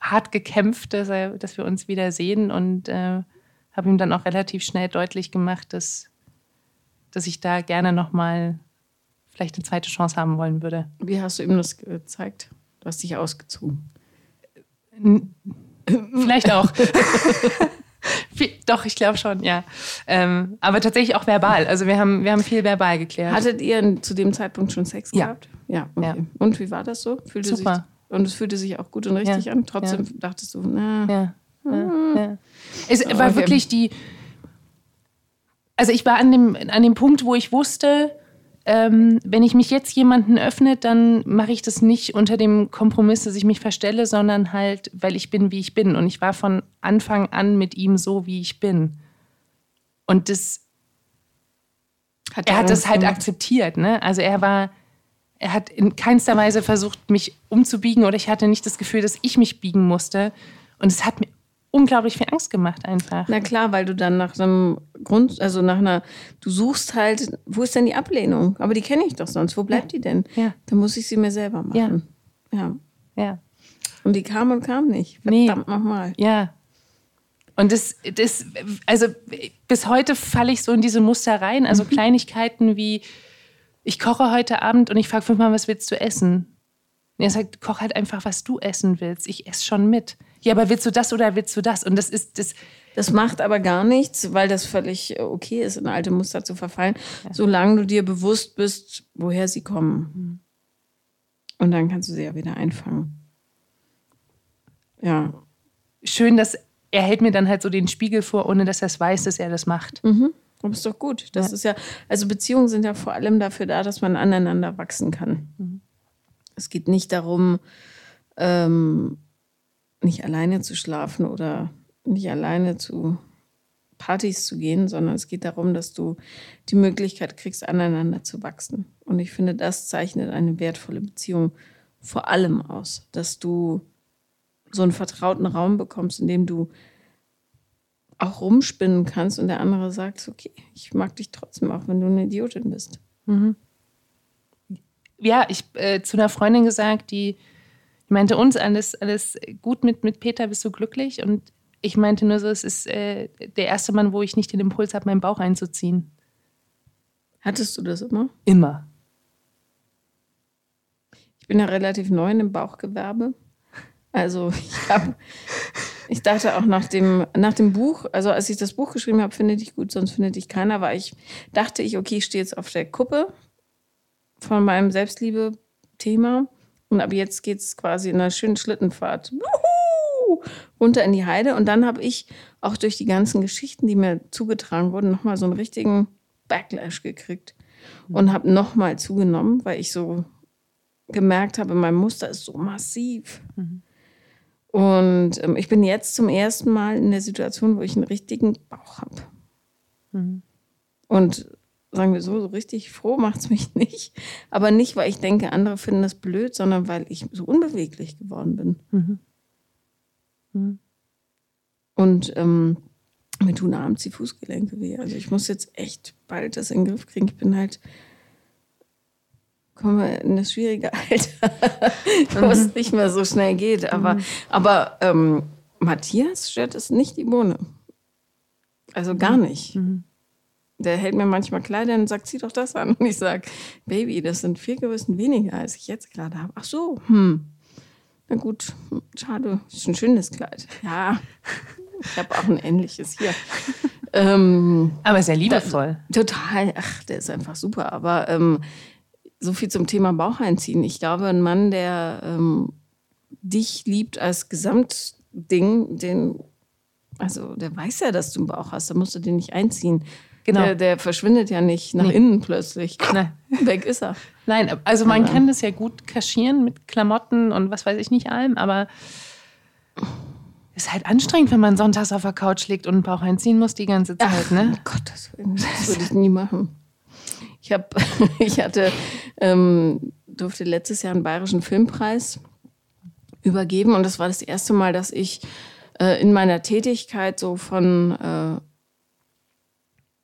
hart gekämpft, dass, er, dass wir uns wieder sehen und äh, habe ihm dann auch relativ schnell deutlich gemacht, dass, dass ich da gerne noch mal vielleicht eine zweite Chance haben wollen würde. Wie hast du ihm das gezeigt? Du hast dich ausgezogen. Vielleicht auch. Doch, ich glaube schon, ja. Ähm, aber tatsächlich auch verbal. Also wir haben, wir haben viel verbal geklärt. Hattet ihr zu dem Zeitpunkt schon Sex ja. gehabt? Ja. Okay. ja. Und wie war das so? Fühlte Super. Sich, und es fühlte sich auch gut und richtig ja. an. Trotzdem dachtest du, na. Ja. ja. Es war okay. wirklich die. Also ich war an dem, an dem Punkt, wo ich wusste, ähm, wenn ich mich jetzt jemanden öffne, dann mache ich das nicht unter dem Kompromiss, dass ich mich verstelle, sondern halt, weil ich bin, wie ich bin. Und ich war von Anfang an mit ihm so, wie ich bin. Und das, hat er hat das halt akzeptiert. Ne? Also er war, er hat in keinster Weise versucht, mich umzubiegen oder ich hatte nicht das Gefühl, dass ich mich biegen musste. Und es hat mir unglaublich viel Angst gemacht einfach. Na klar, weil du dann nach einem Grund, also nach einer, du suchst halt, wo ist denn die Ablehnung? Aber die kenne ich doch sonst. Wo bleibt ja. die denn? Ja. Dann muss ich sie mir selber machen. Ja. Ja. ja. Und die kam und kam nicht. Verdammt nee. nochmal. Ja. Und das, das, also bis heute falle ich so in diese Muster rein. Also mhm. Kleinigkeiten wie, ich koche heute Abend und ich frage fünfmal, was willst du essen? Und er sagt, koch halt einfach, was du essen willst. Ich esse schon mit ja, aber willst du das oder willst du das? Und das ist das. Das macht aber gar nichts, weil das völlig okay ist, in alte Muster zu verfallen, ja. solange du dir bewusst bist, woher sie kommen. Mhm. Und dann kannst du sie ja wieder einfangen. Ja. Schön, dass er hält mir dann halt so den Spiegel vor, ohne dass er es weiß, dass er das macht. Mhm. Das ist doch gut. Das ja. ist ja, also Beziehungen sind ja vor allem dafür da, dass man aneinander wachsen kann. Mhm. Es geht nicht darum, ähm, nicht alleine zu schlafen oder nicht alleine zu Partys zu gehen, sondern es geht darum, dass du die Möglichkeit kriegst, aneinander zu wachsen. Und ich finde, das zeichnet eine wertvolle Beziehung vor allem aus, dass du so einen vertrauten Raum bekommst, in dem du auch rumspinnen kannst und der andere sagt, okay, ich mag dich trotzdem, auch wenn du eine Idiotin bist. Mhm. Ja, ich äh, zu einer Freundin gesagt, die Die meinte uns alles, alles gut mit, mit Peter, bist du glücklich? Und ich meinte nur so, es ist äh, der erste Mann, wo ich nicht den Impuls habe, meinen Bauch einzuziehen. Hattest du das immer? Immer. Ich bin ja relativ neu in dem Bauchgewerbe. Also ich habe, ich dachte auch nach dem, nach dem Buch, also als ich das Buch geschrieben habe, finde ich gut, sonst findet ich keiner, weil ich dachte ich, okay, ich stehe jetzt auf der Kuppe von meinem Selbstliebe-Thema und ab jetzt geht es quasi in einer schönen Schlittenfahrt. Wuhu! runter in die Heide. Und dann habe ich auch durch die ganzen Geschichten, die mir zugetragen wurden, nochmal so einen richtigen Backlash gekriegt und habe nochmal zugenommen, weil ich so gemerkt habe, mein Muster ist so massiv. Mhm. Und ähm, ich bin jetzt zum ersten Mal in der Situation, wo ich einen richtigen Bauch habe. Mhm. Und sagen wir so, so richtig froh macht es mich nicht. Aber nicht, weil ich denke, andere finden das blöd, sondern weil ich so unbeweglich geworden bin. Mhm. Mhm. Und ähm, mir tun abends die Fußgelenke weh. Also ich muss jetzt echt bald das in den Griff kriegen. Ich bin halt, komme in das schwierige Alter, wo mhm. es nicht mehr so schnell geht. Aber, mhm. aber ähm, Matthias stört es nicht die Bohne. Also gar mhm. nicht. Mhm. Der hält mir manchmal Kleider und sagt, zieh doch das an. Und ich sage, Baby, das sind vier Größen weniger, als ich jetzt gerade habe. Ach so, hm. Na gut, schade. Ist ein schönes Kleid. Ja, ich habe auch ein ähnliches hier. ähm, aber sehr liebevoll. Da, total. Ach, der ist einfach super. Aber ähm, so viel zum Thema Bauch einziehen. Ich glaube, ein Mann, der ähm, dich liebt als Gesamtding, den, also der weiß ja, dass du einen Bauch hast, da musst du den nicht einziehen. Genau. Der, der verschwindet ja nicht nach nee. innen plötzlich. Nein. Weg ist er. Nein, also man aber. kann das ja gut kaschieren mit Klamotten und was weiß ich nicht allem, aber ist halt anstrengend, wenn man sonntags auf der Couch liegt und einen Bauch einziehen muss die ganze Zeit, Ach, ne? Oh Gott, das, das würde ich nie machen. Ich habe, ich hatte, ähm, durfte letztes Jahr einen bayerischen Filmpreis übergeben und das war das erste Mal, dass ich äh, in meiner Tätigkeit so von äh,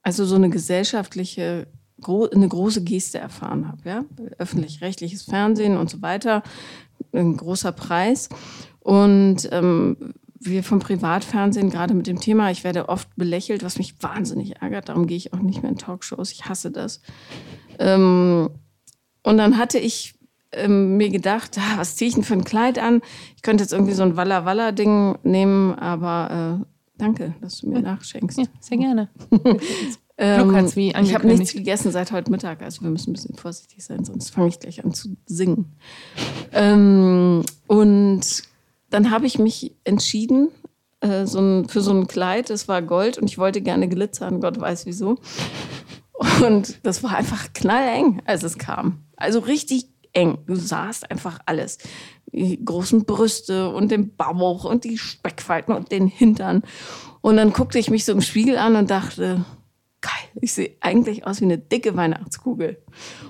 also so eine gesellschaftliche, eine große Geste erfahren habe. Ja? Öffentlich-rechtliches Fernsehen und so weiter, ein großer Preis. Und ähm, wir vom Privatfernsehen, gerade mit dem Thema, ich werde oft belächelt, was mich wahnsinnig ärgert. Darum gehe ich auch nicht mehr in Talkshows. Ich hasse das. Ähm, und dann hatte ich ähm, mir gedacht, ah, was ziehe ich denn für ein Kleid an? Ich könnte jetzt irgendwie so ein Walla Walla Ding nehmen, aber äh, Danke, dass du mir nachschenkst. Ja, sehr gerne. ähm, wie ich habe nichts gegessen seit heute Mittag, also wir müssen ein bisschen vorsichtig sein, sonst fange ich gleich an zu singen. Ähm, und dann habe ich mich entschieden äh, so ein, für so ein Kleid, das war Gold und ich wollte gerne glitzern, Gott weiß wieso. Und das war einfach knalleng, als es kam. Also richtig eng. Du sahst einfach alles die großen Brüste und den Bauch und die Speckfalten und den Hintern. Und dann guckte ich mich so im Spiegel an und dachte, geil, ich sehe eigentlich aus wie eine dicke Weihnachtskugel.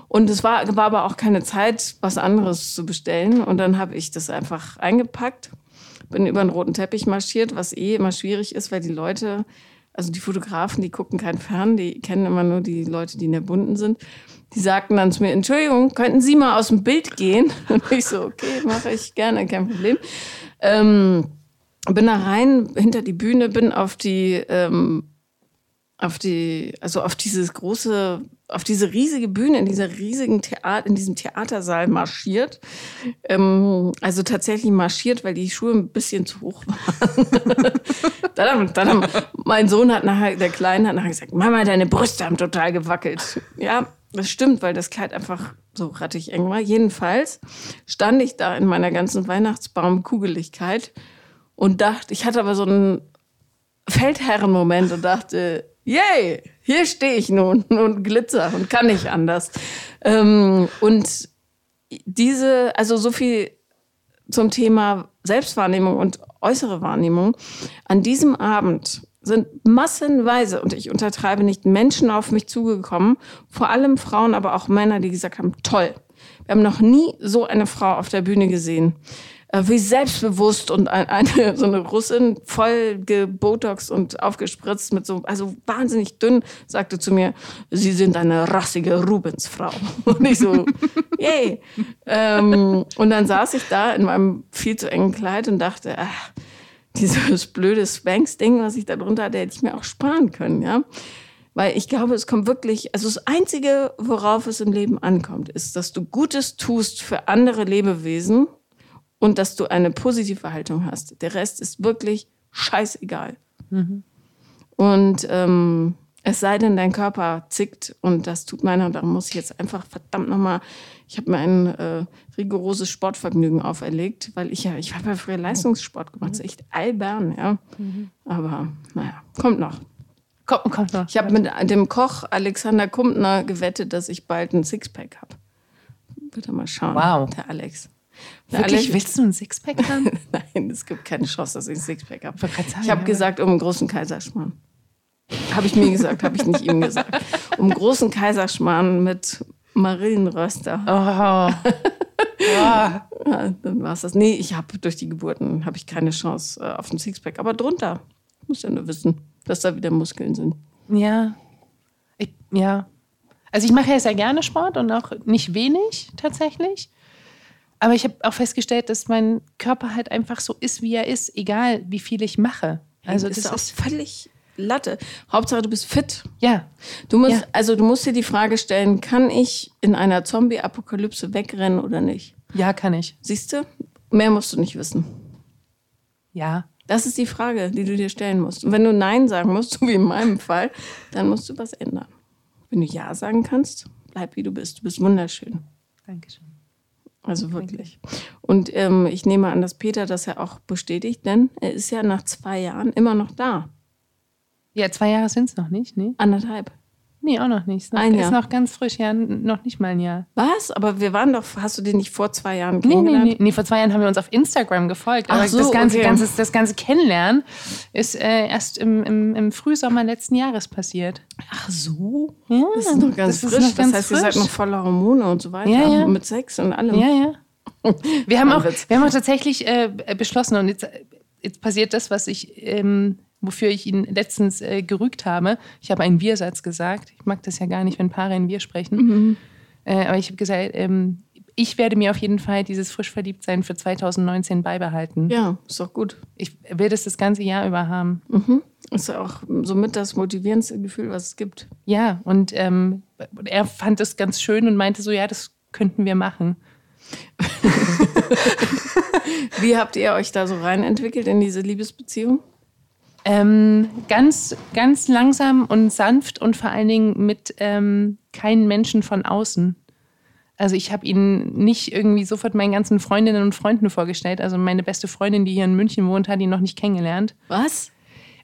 Und es war, war aber auch keine Zeit, was anderes zu bestellen. Und dann habe ich das einfach eingepackt, bin über den roten Teppich marschiert, was eh immer schwierig ist, weil die Leute, also die Fotografen, die gucken kein Fern, die kennen immer nur die Leute, die in der Bunten sind. Die sagten dann zu mir, Entschuldigung, könnten Sie mal aus dem Bild gehen? Und ich so, okay, mache ich gerne, kein Problem. Ähm, bin da rein, hinter die Bühne, bin auf die, ähm, auf die, also auf dieses große, auf diese riesige Bühne, in dieser riesigen Theater, in diesem Theatersaal marschiert. Ähm, also tatsächlich marschiert, weil die Schuhe ein bisschen zu hoch waren. dann, dann, mein Sohn hat nachher, der Kleine hat nachher gesagt, Mama, deine Brüste haben total gewackelt. Ja, das stimmt, weil das Kleid einfach so rattig eng war. Jedenfalls stand ich da in meiner ganzen Weihnachtsbaumkugeligkeit und dachte, ich hatte aber so einen Feldherrenmoment und dachte, yay, hier stehe ich nun und glitzer und kann nicht anders. Ähm, und diese, also so viel zum Thema Selbstwahrnehmung und äußere Wahrnehmung. An diesem Abend sind massenweise, und ich untertreibe nicht, Menschen auf mich zugekommen, vor allem Frauen, aber auch Männer, die gesagt haben, toll. Wir haben noch nie so eine Frau auf der Bühne gesehen. äh, wie selbstbewusst und ein, eine so eine Russin voll gebotox und aufgespritzt mit so also wahnsinnig dünn sagte zu mir sie sind eine rassige Rubensfrau und ich so yay ähm, und dann saß ich da in meinem viel zu engen Kleid und dachte ach, dieses blöde Spanks Ding was ich da drunter hatte hätte ich mir auch sparen können ja weil ich glaube, es kommt wirklich, also das Einzige, worauf es im Leben ankommt, ist, dass du Gutes tust für andere Lebewesen und dass du eine positive Haltung hast. Der Rest ist wirklich scheißegal. Mhm. Und ähm, es sei denn, dein Körper zickt und das tut meiner, da muss ich jetzt einfach verdammt nochmal, ich habe mir ein äh, rigoroses Sportvergnügen auferlegt, weil ich ja, ich habe ja früher Leistungssport gemacht, das ist echt albern, ja. Mhm. Aber naja, kommt noch. Kommt, kommt noch. Ich habe mit dem Koch Alexander Kumpner gewettet, dass ich bald ein Sixpack habe. Bitte mal schauen. Wow. Der Alex. Der Wirklich? Alex, Willst du ein Sixpack haben? Nein, es gibt keine Chance, dass ich ein Sixpack habe. Ich habe gesagt, um einen großen Kaiserschmarrn. Habe ich mir gesagt, habe ich nicht ihm gesagt. Um großen Kaiserschmarrn mit Marillenröster. Oh. ja, dann war es das. Nee, ich habe durch die Geburten habe ich keine Chance äh, auf ein Sixpack. Aber drunter, muss ja nur wissen dass da wieder Muskeln sind. Ja. Ich, ja. Also ich mache ja sehr gerne Sport und auch nicht wenig tatsächlich. Aber ich habe auch festgestellt, dass mein Körper halt einfach so ist, wie er ist, egal wie viel ich mache. Also das ist auch völlig Latte. Hauptsache du bist fit. Ja. Du musst, ja. also du musst dir die Frage stellen, kann ich in einer Zombie-Apokalypse wegrennen oder nicht? Ja, kann ich. Siehst du? Mehr musst du nicht wissen. Ja. Das ist die Frage, die du dir stellen musst. Und wenn du Nein sagen musst, so wie in meinem Fall, dann musst du was ändern. Wenn du Ja sagen kannst, bleib wie du bist. Du bist wunderschön. Dankeschön. Also wirklich. Und ähm, ich nehme an, dass Peter das ja auch bestätigt, denn er ist ja nach zwei Jahren immer noch da. Ja, zwei Jahre sind es noch nicht, ne? Anderthalb. Nee, auch noch nicht. Ist noch, ein Jahr. Ist noch ganz frisch, ja, noch nicht mal ein Jahr. Was? Aber wir waren doch, hast du den nicht vor zwei Jahren kennengelernt? Nee, nee, nee, nee vor zwei Jahren haben wir uns auf Instagram gefolgt. Aber so, das, ganze, okay. ganze, das ganze Kennenlernen ist äh, erst im, im, im Frühsommer letzten Jahres passiert. Ach so? Ja, das ist noch ganz das frisch. Noch ganz das heißt, frisch. ihr seid noch voller Hormone und so weiter. Ja, ja. Mit Sex und allem. Ja, ja. Wir haben, auch, wir haben auch tatsächlich äh, beschlossen, und jetzt, jetzt passiert das, was ich ähm, wofür ich ihn letztens äh, gerügt habe. Ich habe einen Wir-Satz gesagt. Ich mag das ja gar nicht, wenn Paare in Wir sprechen. Mhm. Äh, aber ich habe gesagt, ähm, ich werde mir auf jeden Fall dieses frisch verliebt sein für 2019 beibehalten. Ja, ist doch gut. Ich will das das ganze Jahr über haben. Mhm. Ist ja auch somit das motivierendste Gefühl, was es gibt. Ja, und ähm, er fand das ganz schön und meinte so, ja, das könnten wir machen. Wie habt ihr euch da so rein entwickelt in diese Liebesbeziehung? Ähm, ganz, ganz langsam und sanft und vor allen Dingen mit ähm, keinen Menschen von außen. Also ich habe ihn nicht irgendwie sofort meinen ganzen Freundinnen und Freunden vorgestellt. Also meine beste Freundin, die hier in München wohnt, hat ihn noch nicht kennengelernt. Was?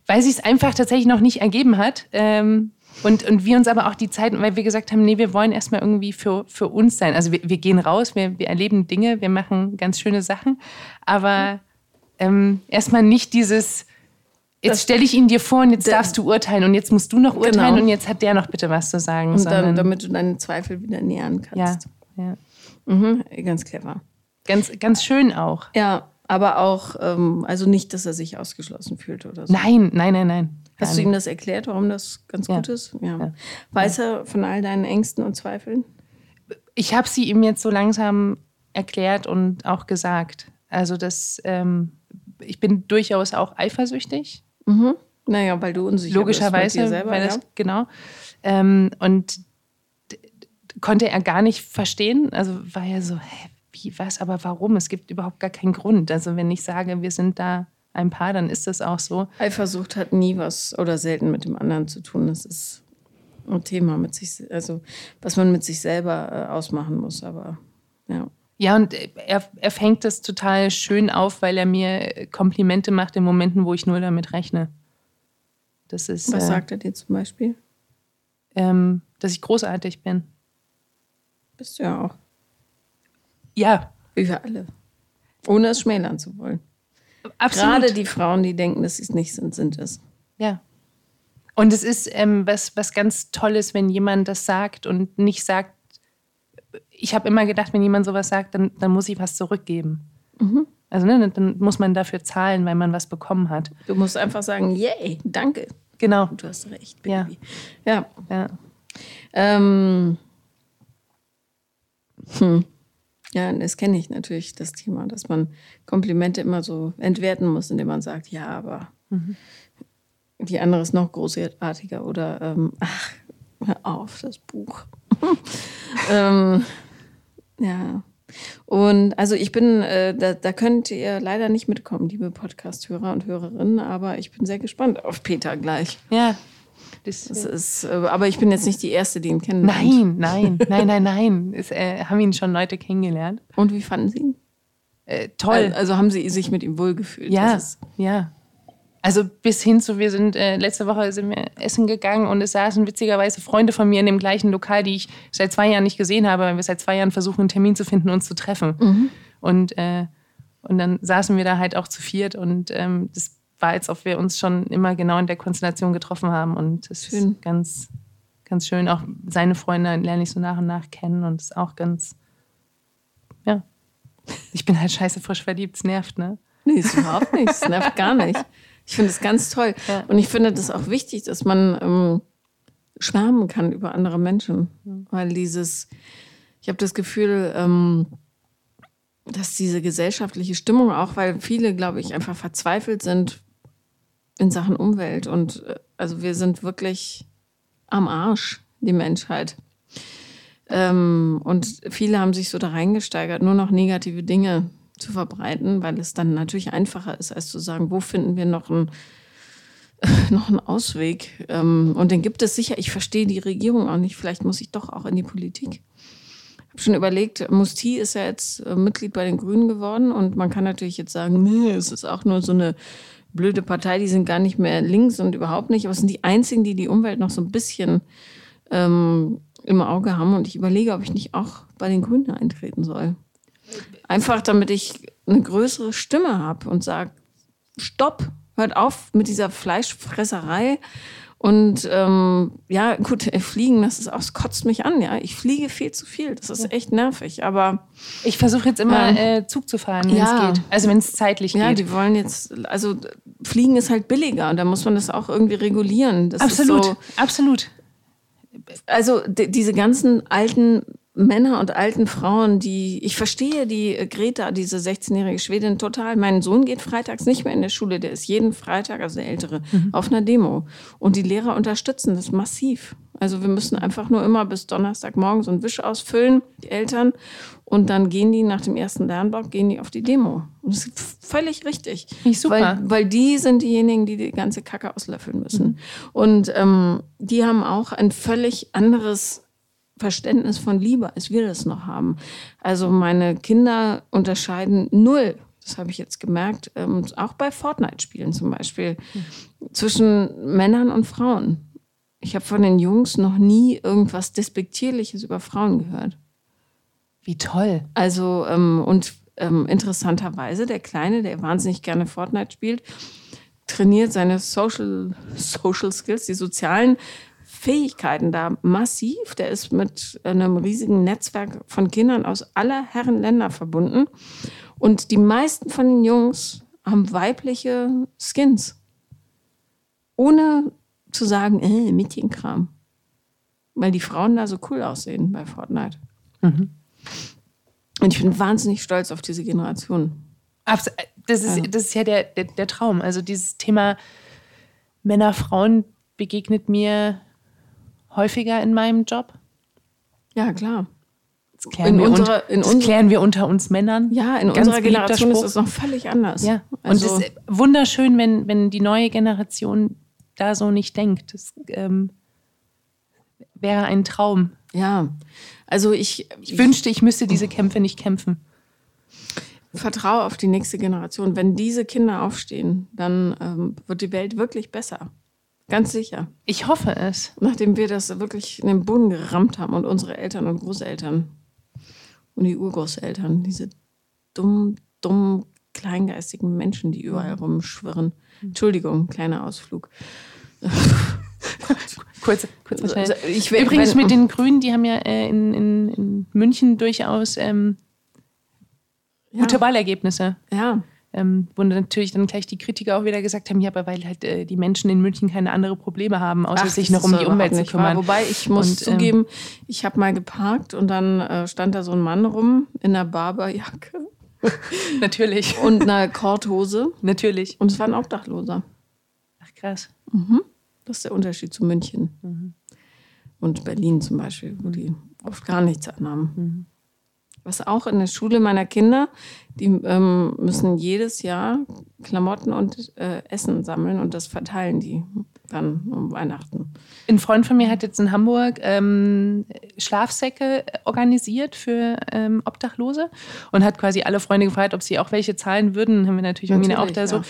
Weil sie es einfach tatsächlich noch nicht ergeben hat. Ähm, und, und wir uns aber auch die Zeit, weil wir gesagt haben, nee, wir wollen erstmal irgendwie für, für uns sein. Also wir, wir gehen raus, wir, wir erleben Dinge, wir machen ganz schöne Sachen. Aber ähm, erstmal nicht dieses Jetzt stelle ich ihn dir vor und jetzt darfst du urteilen und jetzt musst du noch urteilen genau. und jetzt hat der noch bitte was zu sagen. Und dann, damit du deine Zweifel wieder nähern kannst. Ja, ja. Mhm, ganz clever. Ganz, ganz schön auch. Ja, aber auch, ähm, also nicht, dass er sich ausgeschlossen fühlt oder so. Nein, nein, nein, nein. Hast du ihm das erklärt, warum das ganz ja. gut ist? Ja. ja. Weiß er von all deinen Ängsten und Zweifeln? Ich habe sie ihm jetzt so langsam erklärt und auch gesagt. Also, dass ähm, ich bin durchaus auch eifersüchtig Mhm. Naja, weil du unsicher Logischerweise, bist weil das, genau. Ähm, und konnte er gar nicht verstehen. Also war er so, hä, wie, was, aber warum? Es gibt überhaupt gar keinen Grund. Also wenn ich sage, wir sind da ein Paar, dann ist das auch so. Eifersucht hat nie was oder selten mit dem anderen zu tun. Das ist ein Thema mit sich, also was man mit sich selber äh, ausmachen muss. Aber ja. Ja, und er, er fängt das total schön auf, weil er mir Komplimente macht in Momenten, wo ich nur damit rechne. Das ist, Was äh, sagt er dir zum Beispiel? Ähm, dass ich großartig bin. Bist du ja auch. Ja. Wie wir alle. Ohne es schmälern zu wollen. Absolut. Gerade die Frauen, die denken, dass sie es nicht sind, sind es. Ja. Und es ist ähm, was, was ganz Tolles, wenn jemand das sagt und nicht sagt, ich habe immer gedacht, wenn jemand sowas sagt, dann, dann muss ich was zurückgeben. Mhm. Also ne, dann muss man dafür zahlen, weil man was bekommen hat. Du musst einfach sagen, yay, danke. Genau. Du hast recht, Baby. Ja. ja. ja. Ähm, hm. Ja, das kenne ich natürlich, das Thema, dass man Komplimente immer so entwerten muss, indem man sagt, ja, aber mhm. die andere ist noch großartiger oder ähm, ach, hör auf, das Buch. ähm, ja. Und also ich bin, äh, da, da könnt ihr leider nicht mitkommen, liebe Podcast-Hörer und Hörerinnen, aber ich bin sehr gespannt auf Peter gleich. Ja, das, das ist, äh, aber ich bin jetzt nicht die Erste, die ihn kennen. Nein, nein, nein, nein, nein. Es, äh, haben ihn schon Leute kennengelernt. Und wie fanden Sie ihn? Äh, toll. Also haben Sie sich mit ihm wohlgefühlt? Ja, ja. Also bis hin zu, wir sind äh, letzte Woche sind wir essen gegangen und es saßen witzigerweise Freunde von mir in dem gleichen Lokal, die ich seit zwei Jahren nicht gesehen habe, weil wir seit zwei Jahren versuchen, einen Termin zu finden, uns zu treffen. Mhm. Und, äh, und dann saßen wir da halt auch zu viert und ähm, das war, als ob wir uns schon immer genau in der Konstellation getroffen haben. Und es ist ganz, ganz schön. Auch seine Freunde lerne ich so nach und nach kennen und es ist auch ganz, ja. Ich bin halt scheiße frisch verliebt, es nervt, ne? Nee, ist überhaupt nicht. Es nervt gar nicht. Ich finde es ganz toll. Ja. Und ich finde das auch wichtig, dass man ähm, schwärmen kann über andere Menschen. Weil dieses, ich habe das Gefühl, ähm, dass diese gesellschaftliche Stimmung auch, weil viele, glaube ich, einfach verzweifelt sind, in Sachen Umwelt. Und äh, also wir sind wirklich am Arsch, die Menschheit. Ähm, und viele haben sich so da reingesteigert, nur noch negative Dinge zu verbreiten, weil es dann natürlich einfacher ist, als zu sagen, wo finden wir noch einen, noch einen Ausweg. Ähm, und den gibt es sicher. Ich verstehe die Regierung auch nicht. Vielleicht muss ich doch auch in die Politik. Ich habe schon überlegt, Musti ist ja jetzt äh, Mitglied bei den Grünen geworden und man kann natürlich jetzt sagen, nee, es ist auch nur so eine blöde Partei, die sind gar nicht mehr links und überhaupt nicht, aber es sind die einzigen, die die Umwelt noch so ein bisschen ähm, im Auge haben. Und ich überlege, ob ich nicht auch bei den Grünen eintreten soll. Einfach damit ich eine größere Stimme habe und sage, stopp, hört auf mit dieser Fleischfresserei und ähm, ja, gut, äh, fliegen, das ist auch, das kotzt mich an, ja. Ich fliege viel zu viel. Das ist echt nervig. Aber ich versuche jetzt immer äh, Zug zu fahren, wenn ja. es geht. Also wenn es zeitlich ja, geht. Ja, die wollen jetzt, also Fliegen ist halt billiger und da muss man das auch irgendwie regulieren. Das absolut, so, absolut. Also diese ganzen alten Männer und alten Frauen, die, ich verstehe die äh, Greta, diese 16-jährige Schwedin, total. Mein Sohn geht freitags nicht mehr in der Schule, der ist jeden Freitag, also der Ältere, mhm. auf einer Demo. Und die Lehrer unterstützen das massiv. Also wir müssen einfach nur immer bis Donnerstagmorgen so einen Wisch ausfüllen, die Eltern, und dann gehen die nach dem ersten Lernblock, gehen die auf die Demo. Und das ist völlig richtig. Ich super. Weil, weil die sind diejenigen, die die ganze Kacke auslöffeln müssen. Mhm. Und ähm, die haben auch ein völlig anderes Verständnis von Liebe, als wir das noch haben. Also meine Kinder unterscheiden null, das habe ich jetzt gemerkt, ähm, auch bei Fortnite-Spielen zum Beispiel, zwischen Männern und Frauen. Ich habe von den Jungs noch nie irgendwas Despektierliches über Frauen gehört. Wie toll. Also, ähm, und ähm, interessanterweise, der Kleine, der wahnsinnig gerne Fortnite spielt, trainiert seine Social, Social Skills, die sozialen Fähigkeiten da massiv. Der ist mit einem riesigen Netzwerk von Kindern aus aller Herren Länder verbunden. Und die meisten von den Jungs haben weibliche Skins. Ohne zu sagen, äh, Mädchenkram. Weil die Frauen da so cool aussehen bei Fortnite. Mhm. Und ich bin wahnsinnig stolz auf diese Generation. Das ist, das ist ja der, der, der Traum. Also dieses Thema Männer, Frauen begegnet mir häufiger in meinem Job? Ja, klar. Das klären, in wir, unserer, in das klären wir unter uns Männern. Ja, in Ganz unserer Generation Spruch. ist es noch völlig anders. Ja. Also Und es ist wunderschön, wenn, wenn die neue Generation da so nicht denkt. Das ähm, wäre ein Traum. Ja, also ich, ich wünschte, ich müsste diese Kämpfe nicht kämpfen. Vertraue auf die nächste Generation. Wenn diese Kinder aufstehen, dann ähm, wird die Welt wirklich besser. Ganz sicher. Ich hoffe es. Nachdem wir das wirklich in den Boden gerammt haben und unsere Eltern und Großeltern und die Urgroßeltern, diese dummen, dummen, kleingeistigen Menschen, die überall rumschwirren. Entschuldigung, kleiner Ausflug. kurz, kurz schnell. Ich, Übrigens mit den Grünen, die haben ja äh, in, in, in München durchaus ähm, gute Wahlergebnisse. Ja. Ähm, wo natürlich dann gleich die Kritiker auch wieder gesagt haben, ja, aber weil halt äh, die Menschen in München keine anderen Probleme haben, außer Ach, sich noch um die Umwelt zu kümmern. wahr. Wobei ich muss Und, ähm, zugeben, ich habe mal geparkt und dann äh, stand da so ein Mann rum in einer Barberjacke Natürlich. und einer Korthose Natürlich. und es war ein Obdachloser. Ach krass. Das ist der Unterschied zu München Mhm. und Berlin zum Beispiel, wo die oft gar nichts anhaben. Mhm. Was auch in der Schule meiner Kinder, die ähm, müssen jedes Jahr Klamotten und äh, Essen sammeln und das verteilen die dann um Weihnachten. Ein Freund von mir hat jetzt in Hamburg ähm, Schlafsäcke organisiert für ähm, Obdachlose und hat quasi alle Freunde gefragt, ob sie auch welche zahlen würden. Haben wir natürlich, irgendwie auch Natürlich, da so ja.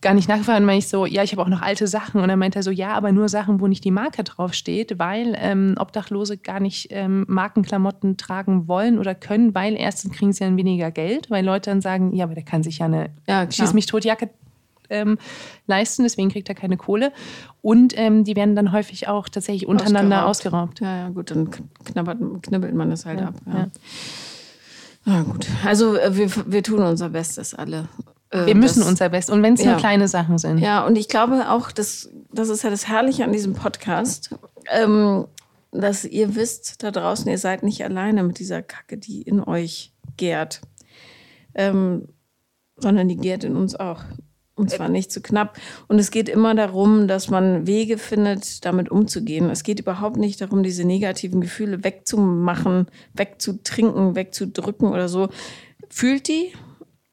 gar nicht nachgefragt. Und dann meinte ich so, ja, ich habe auch noch alte Sachen. Und dann meinte er so, ja, aber nur Sachen, wo nicht die Marke draufsteht, weil ähm, Obdachlose gar nicht ähm, Markenklamotten tragen wollen oder können, weil erstens kriegen sie dann weniger Geld, weil Leute dann sagen, ja, aber der kann sich ja eine Ja. Schieß mich tot Jacke ähm, leisten, deswegen kriegt er keine Kohle. Und ähm, die werden dann häufig auch tatsächlich untereinander ausgeraubt. Ja, ja, gut, dann knabbert, knibbelt man das halt Ja, ab. ja. Ja. gut. Also äh, wir, wir tun unser Bestes alle. Äh, Wir müssen das- unser Bestes. Und wenn es Ja. nur kleine Sachen sind. Ja, und ich glaube auch, dass, das ist ja das Herrliche an diesem Podcast, ähm, dass ihr wisst da draußen, ihr seid nicht alleine mit dieser Kacke, die in euch gärt, ähm, sondern die gärt in uns auch. Und zwar nicht zu knapp. Und es geht immer darum, dass man Wege findet, damit umzugehen. Es geht überhaupt nicht darum, diese negativen Gefühle wegzumachen, wegzutrinken, wegzudrücken oder so. Fühlt die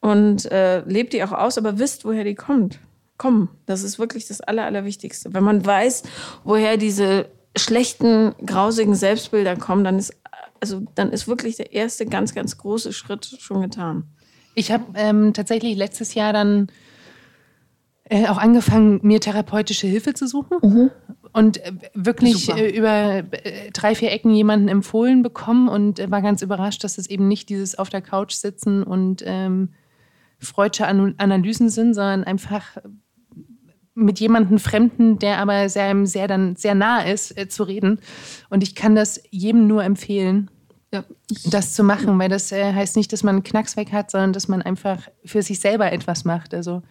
und äh, lebt die auch aus, aber wisst, woher die kommt. Kommen. Das ist wirklich das Aller, Allerwichtigste. Wenn man weiß, woher diese schlechten, grausigen Selbstbilder kommen, dann ist, also, dann ist wirklich der erste ganz, ganz große Schritt schon getan. Ich habe ähm, tatsächlich letztes Jahr dann äh, auch angefangen, mir therapeutische Hilfe zu suchen. Und äh, wirklich äh, über äh, drei, vier Ecken jemanden empfohlen bekommen und äh, war ganz überrascht, dass es eben nicht dieses auf der Couch sitzen und ähm, freudsche Analysen sind, sondern einfach mit jemandem Fremden, der aber sehr, sehr, dann sehr nah ist, zu reden. Und ich kann das jedem nur empfehlen, Ja, das zu machen, weil das äh, heißt nicht, dass man einen Knacks weg hat, sondern dass man einfach für sich selber etwas macht. Also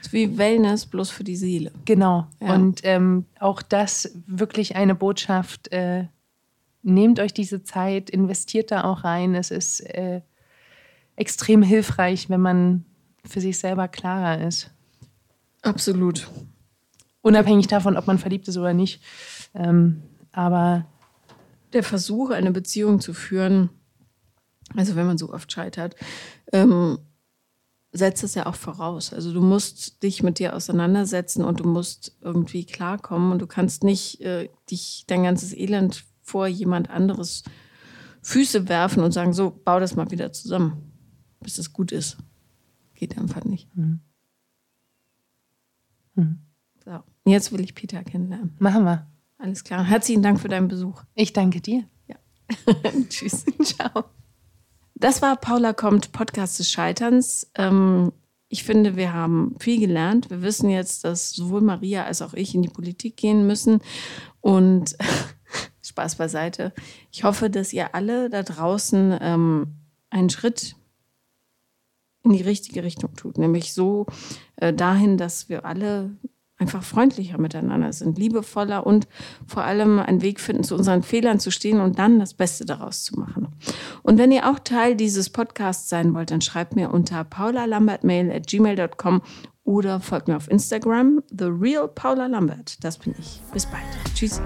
ist wie Wellness, bloß für die Seele. genau. Ja. Und ähm, auch das wirklich eine Botschaft. Äh, nehmt euch diese Zeit, investiert da auch rein. Es ist äh, extrem hilfreich, wenn man für sich selber klarer ist. Absolut. Unabhängig davon, ob man verliebt ist oder nicht. Ähm, aber der Versuch, eine Beziehung zu führen, also wenn man so oft scheitert, ähm, setzt es ja auch voraus. Also du musst dich mit dir auseinandersetzen und du musst irgendwie klarkommen und du kannst nicht äh, dich dein ganzes Elend vor jemand anderes Füße werfen und sagen, so, bau das mal wieder zusammen, bis es gut ist. Geht einfach nicht. So, jetzt will ich Peter kennenlernen. machen wir. Alles klar. Herzlichen Dank für deinen Besuch. Ich danke dir. Tschüss. Ciao. Das war Paula kommt, Podcast des Scheiterns. Ähm, ich finde, wir haben viel gelernt. Wir wissen jetzt, dass sowohl Maria als auch ich in die Politik gehen müssen. Und Spaß beiseite. Ich hoffe, dass ihr alle da draußen ähm, einen Schritt in die richtige Richtung tut. Nämlich so äh, dahin, dass wir alle einfach freundlicher miteinander sind, liebevoller und vor allem einen Weg finden, zu unseren Fehlern zu stehen und dann das Beste daraus zu machen. Und wenn ihr auch Teil dieses Podcasts sein wollt, dann schreibt mir unter paulalambertmail at gmail.com oder folgt mir auf Instagram, The Real Paula Lambert. Das bin ich. Bis bald. Tschüss.